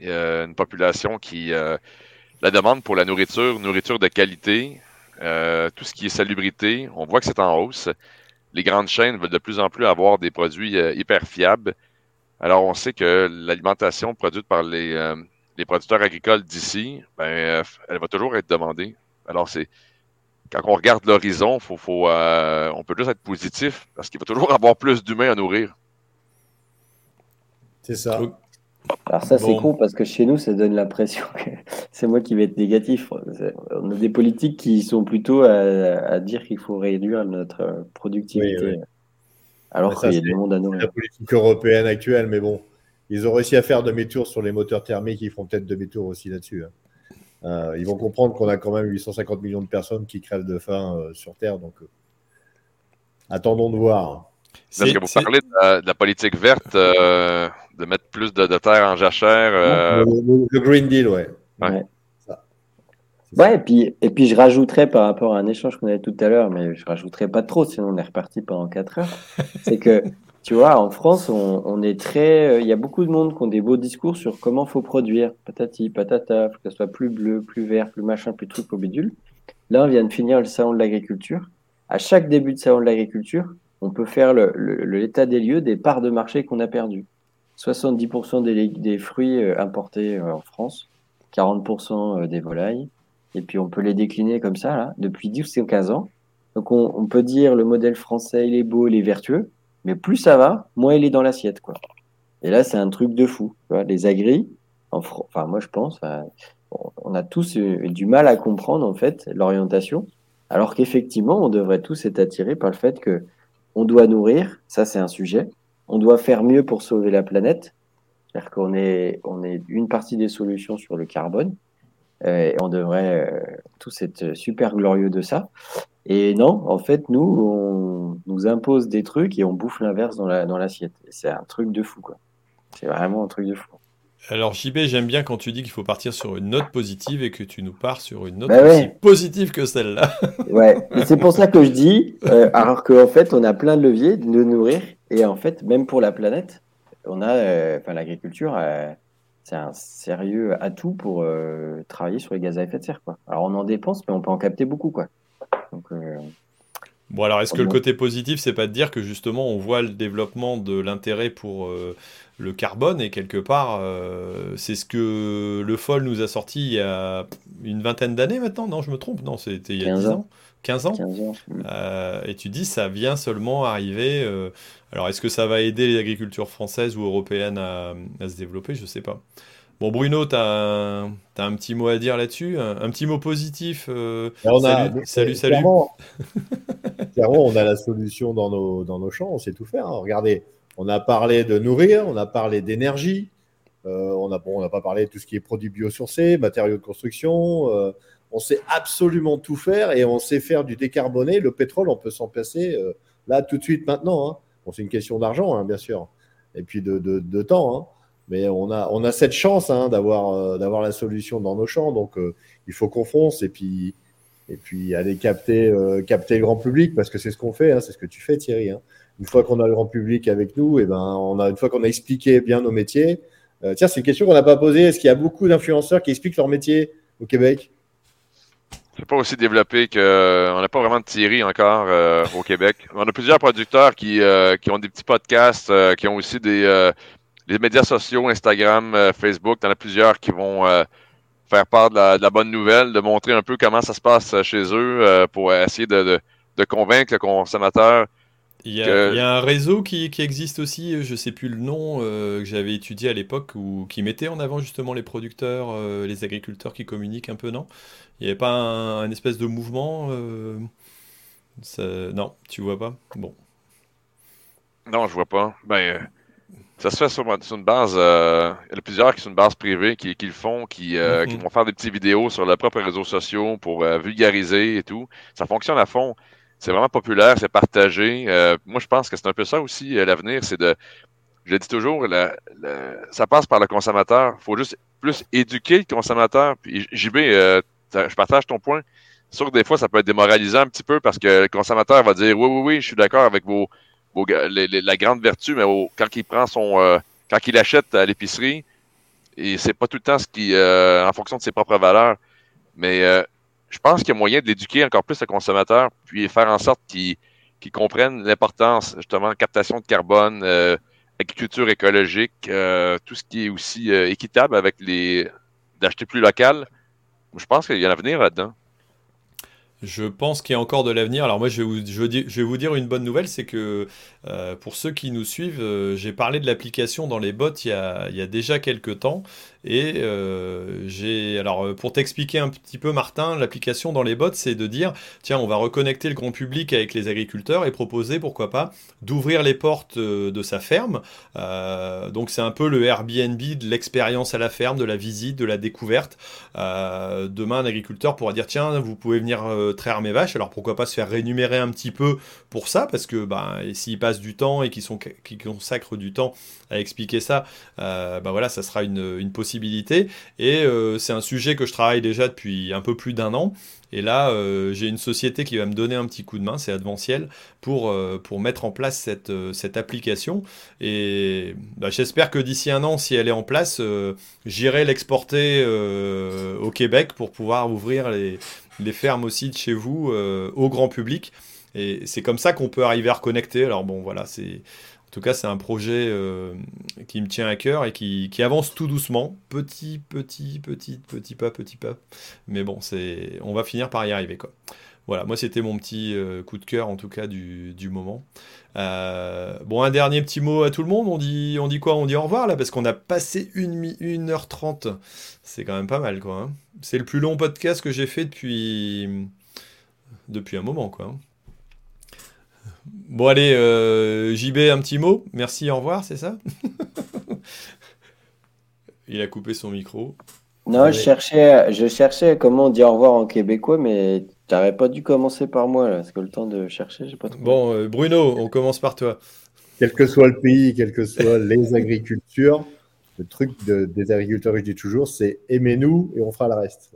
Il y a une population qui. Euh, la demande pour la nourriture, nourriture de qualité, euh, tout ce qui est salubrité, on voit que c'est en hausse. Les grandes chaînes veulent de plus en plus avoir des produits euh, hyper fiables. Alors, on sait que l'alimentation produite par les, les producteurs agricoles d'ici, ben, elle va toujours être demandée. Alors, c'est quand on regarde l'horizon, faut, faut, on peut juste être positif parce qu'il va toujours [laughs] avoir plus d'humains à nourrir. C'est ça. Alors ça c'est con parce que chez nous ça donne l'impression que [laughs] c'est moi qui vais être négatif. On a des politiques qui sont plutôt à, dire qu'il faut réduire notre productivité. Alors qu'il y a du monde à nourrir. La politique européenne actuelle, mais bon, ils ont réussi à faire demi-tour sur les moteurs thermiques, ils feront peut-être demi-tour aussi là-dessus. Hein. ils vont comprendre qu'on a quand même 850 millions de personnes qui crèvent de faim sur Terre. Donc, attendons de voir. Parce que vous parlez de la, politique verte, de mettre plus de, terre en jachère. Le, Green Deal, ouais. ouais. Ouais, et puis, et puis je rajouterais par rapport à un échange qu'on avait tout à l'heure, mais je rajouterais pas trop, sinon on est reparti pendant 4 heures. [laughs] c'est que, tu vois, en France, on, on est très. Euh, il y a beaucoup de monde qui ont des beaux discours sur comment faut produire, patati, patata, faut que ce soit plus bleu, plus vert, plus machin, plus truc au bidule. Là, on vient de finir le salon de l'agriculture. À chaque début de salon de l'agriculture, on peut faire l'état des lieux des parts de marché qu'on a perdues. 70% des, des, fruits euh, importés euh, en France, 40% des volailles, et puis on peut les décliner comme ça, là, depuis 10 ou 15 ans. Donc on, peut dire le modèle français, il est beau, il est vertueux, mais plus ça va, moins il est dans l'assiette. quoi. Et là, c'est un truc de fou. Les agris, enfin moi je pense, euh, on a tous du mal à comprendre en fait l'orientation, alors qu'effectivement, on devrait tous être attirés par le fait que on doit nourrir, ça c'est un sujet, on doit faire mieux pour sauver la planète, c'est-à-dire qu'on est, on est une partie des solutions sur le carbone, euh, on devrait euh, tous être super glorieux de ça. Et non, en fait, nous, on nous impose des trucs et on bouffe l'inverse dans l'assiette. La, dans c'est un truc de fou, quoi. C'est vraiment un truc de fou. Alors JB, j'aime bien quand tu dis qu'il faut partir sur une note positive et que tu nous pars sur une note bah aussi positive que celle-là. [laughs] ouais, c'est pour ça que je dis, euh, alors qu'en fait, on a plein de leviers de nourrir et en fait, même pour la planète, on a, enfin, l'agriculture, c'est un sérieux atout pour euh, travailler sur les gaz à effet de serre. Quoi. Alors on en dépense, mais on peut en capter beaucoup. Quoi. Euh, bon, alors est-ce que le côté positif, c'est pas de dire que justement on voit le développement de l'intérêt pour euh, le carbone et quelque part, c'est ce que le FOL nous a sorti il y a une vingtaine d'années maintenant Non, je me trompe, non, c'était il y a 10 ans. 15 ans, et tu dis ça vient seulement arriver. alors est-ce que ça va aider les agricultures françaises ou européennes à, à se développer? Je sais pas. Bon, Bruno, tu as, un petit mot à dire là-dessus? Un, petit mot positif euh, Salut, salut, [laughs] Clairement, on a la solution dans nos, dans nos champs, on sait tout faire. Hein. Regardez, on a parlé de nourrir, on a parlé d'énergie, euh, on n'a pas parlé de tout ce qui est produits biosourcés, matériaux de construction. Euh, on sait absolument tout faire et on sait faire du décarboné. Le pétrole, on peut s'en passer là tout de suite maintenant. Hein. C'est une question d'argent, hein, bien sûr, et puis de, temps. Hein. Mais on a, cette chance d'avoir, euh, la solution dans nos champs. Donc, euh, il faut qu'on fonce et puis, et puis aller capter, euh, le grand public parce que c'est ce qu'on fait. C'est ce que tu fais, Thierry. Une fois qu'on a le grand public avec nous, et eh ben, on a, une fois qu'on a expliqué bien nos métiers. tiens, c'est une question qu'on n'a pas posée. Est-ce qu'il y a beaucoup d'influenceurs qui expliquent leur métier au Québec? C'est pas aussi développé qu'on n'a pas vraiment de Thierry encore au Québec. On a plusieurs producteurs qui, qui ont des petits podcasts, qui ont aussi des, les médias sociaux, Instagram, euh, Facebook, il en a plusieurs qui vont euh, faire part de la, bonne nouvelle, de montrer un peu comment ça se passe euh, chez eux pour essayer de, convaincre le consommateur. Il y, a, un réseau qui, existe aussi, je ne sais plus le nom, que j'avais étudié à l'époque, qui mettait en avant justement les producteurs, les agriculteurs qui communiquent un peu, non? Il n'y avait pas un, espèce de mouvement Non, tu vois pas? Bon. Non, je vois pas. Ben, ça se fait sur, une base. Euh, il y en a plusieurs qui sont une base privée qui, le font, qui, euh, qui, mhm. vont faire des petites vidéos sur leurs propres réseaux sociaux pour euh, vulgariser et tout. Ça fonctionne à fond. C'est vraiment populaire, c'est partagé. moi, je pense que c'est un peu ça aussi l'avenir, c'est de. Je le dis toujours, ça passe par le consommateur. Il faut juste plus éduquer le consommateur. Puis JB, je partage ton point. C'est sûr que des fois, ça peut être démoralisant un petit peu parce que le consommateur va dire oui, oui, oui, je suis d'accord avec vos, la grande vertu, mais quand il prend son, euh, quand il achète à l'épicerie, et c'est pas tout le temps ce qui, euh, en fonction de ses propres valeurs, mais euh, je pense qu'il y a moyen de l'éduquer encore plus le consommateur, puis faire en sorte qu'il comprenne l'importance justement captation de carbone, agriculture écologique, tout ce qui est aussi équitable avec les d'acheter plus local. Je pense qu'il y a un avenir là-dedans. Je pense qu'il y a encore de l'avenir. Alors moi, je vais, vous, dire une bonne nouvelle, c'est que euh, pour ceux qui nous suivent, euh, j'ai parlé de l'application dans les bots il y, a, il y, a, déjà quelques temps. Et euh. Alors, euh, pour t'expliquer un petit peu, Martin, l'application dans les bots, c'est de dire tiens, on va reconnecter le grand public avec les agriculteurs et proposer, pourquoi pas, d'ouvrir les portes euh, de sa ferme. donc, c'est un peu le Airbnb de l'expérience à la ferme, de la visite, de la découverte. demain, un agriculteur pourra dire tiens, vous pouvez venir traire mes vaches. Alors, pourquoi pas se faire rémunérer un petit peu pour ça Parce que ben, s'ils passent du temps et qu'ils consacrent du temps à expliquer ça, ben voilà, ça sera une, une possibilité et euh, c'est un sujet que je travaille déjà depuis un peu plus d'un an. Et là, euh, j'ai une société qui va me donner un petit coup de main, c'est Adventiel, pour, euh, pour mettre en place cette, cette application. Et bah, j'espère que d'ici un an, si elle est en place, j'irai l'exporter au Québec pour pouvoir ouvrir les, les, fermes aussi de chez vous au grand public. Et c'est comme ça qu'on peut arriver à reconnecter. Alors bon, voilà, c'est tout cas, c'est un projet euh, qui me tient à cœur et qui, avance tout doucement, petit, petit, petit, petit pas, petit pas. Mais bon, on va finir par y arriver, quoi. Voilà, moi c'était mon petit euh, coup de cœur en tout cas du, moment. Euh, bon, un dernier petit mot à tout le monde. On dit, on dit quoi? On dit au revoir là parce qu'on a passé une, 1h30. C'est quand même pas mal quoi. Hein. C'est le plus long podcast que j'ai fait depuis, depuis un moment quoi. Bon, allez, euh, JB, un petit mot. Merci, au revoir, c'est ça? [laughs] Il a coupé son micro. Non, je cherchais, je cherchais comment on dit au revoir en québécois, mais tu n'aurais pas dû commencer par moi, là, parce que le temps de chercher, j'ai pas trop. Bon, euh, Bruno, on commence par toi. Quel que soit le pays, quelles que soient [laughs] les agricultures, le truc des agriculteurs, je dis toujours, c'est aimez-nous et on fera le reste.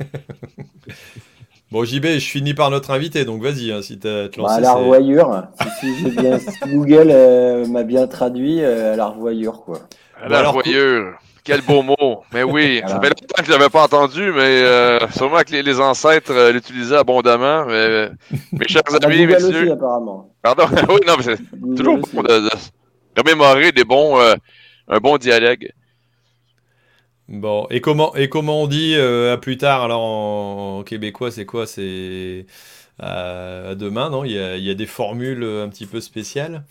[laughs] Bon, JB, je finis par notre invité, donc vas-y, hein, si tu as te bah, la revoyure, si, bien, [laughs] Google euh, m'a bien traduit, euh, à la revoyure, quoi. À la revoyure, quel beau mot. Mais oui, [laughs] ça fait longtemps que je l'avais pas entendu, mais euh, sûrement que les, ancêtres l'utilisaient abondamment. Mais, mes [laughs] chers amis, messieurs... Aussi, apparemment. Pardon, oui, non, mais c'est toujours bon de, de, remémorer des bons, un bon dialogue. Bon, et comment, et comment on dit euh, à plus tard Alors en, québécois, c'est quoi? C'est à demain, non? Il y, a, il y, a, des formules un petit peu spéciales?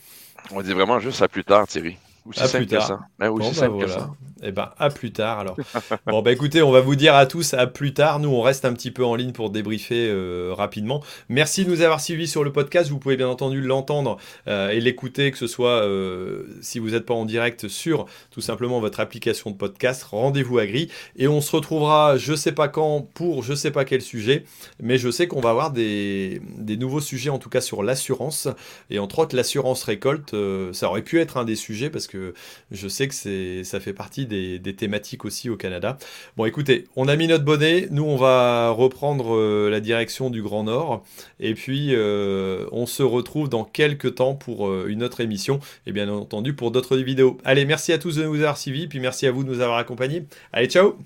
On dit vraiment juste à plus tard, Thierry. Aussi à plus tard. ça. Ben, bah ça. Eh ben, à plus tard alors. [laughs] bon, bah écoutez, on va vous dire à tous à plus tard. Nous, on reste un petit peu en ligne pour débriefer euh, rapidement. Merci de nous avoir suivis sur le podcast. Vous pouvez bien entendu l'entendre euh, et l'écouter, que ce soit euh, si vous n'êtes pas en direct sur tout simplement votre application de podcast. Rendez-vous à Gris. Et on se retrouvera, je sais pas quand, pour je sais pas quel sujet. Mais je sais qu'on va avoir des, des, nouveaux sujets, en tout cas sur l'assurance. Et entre autres, l'assurance récolte. ça aurait pu être un des sujets parce que je sais que ça fait partie des, thématiques aussi au Canada. Bon, écoutez, on a mis notre bonnet. Nous, on va reprendre euh, la direction du Grand Nord. Et puis, euh, on se retrouve dans quelques temps pour euh, une autre émission. Et bien entendu, pour d'autres vidéos. Allez, merci à tous de nous avoir suivis. Puis merci à vous de nous avoir accompagnés. Allez, ciao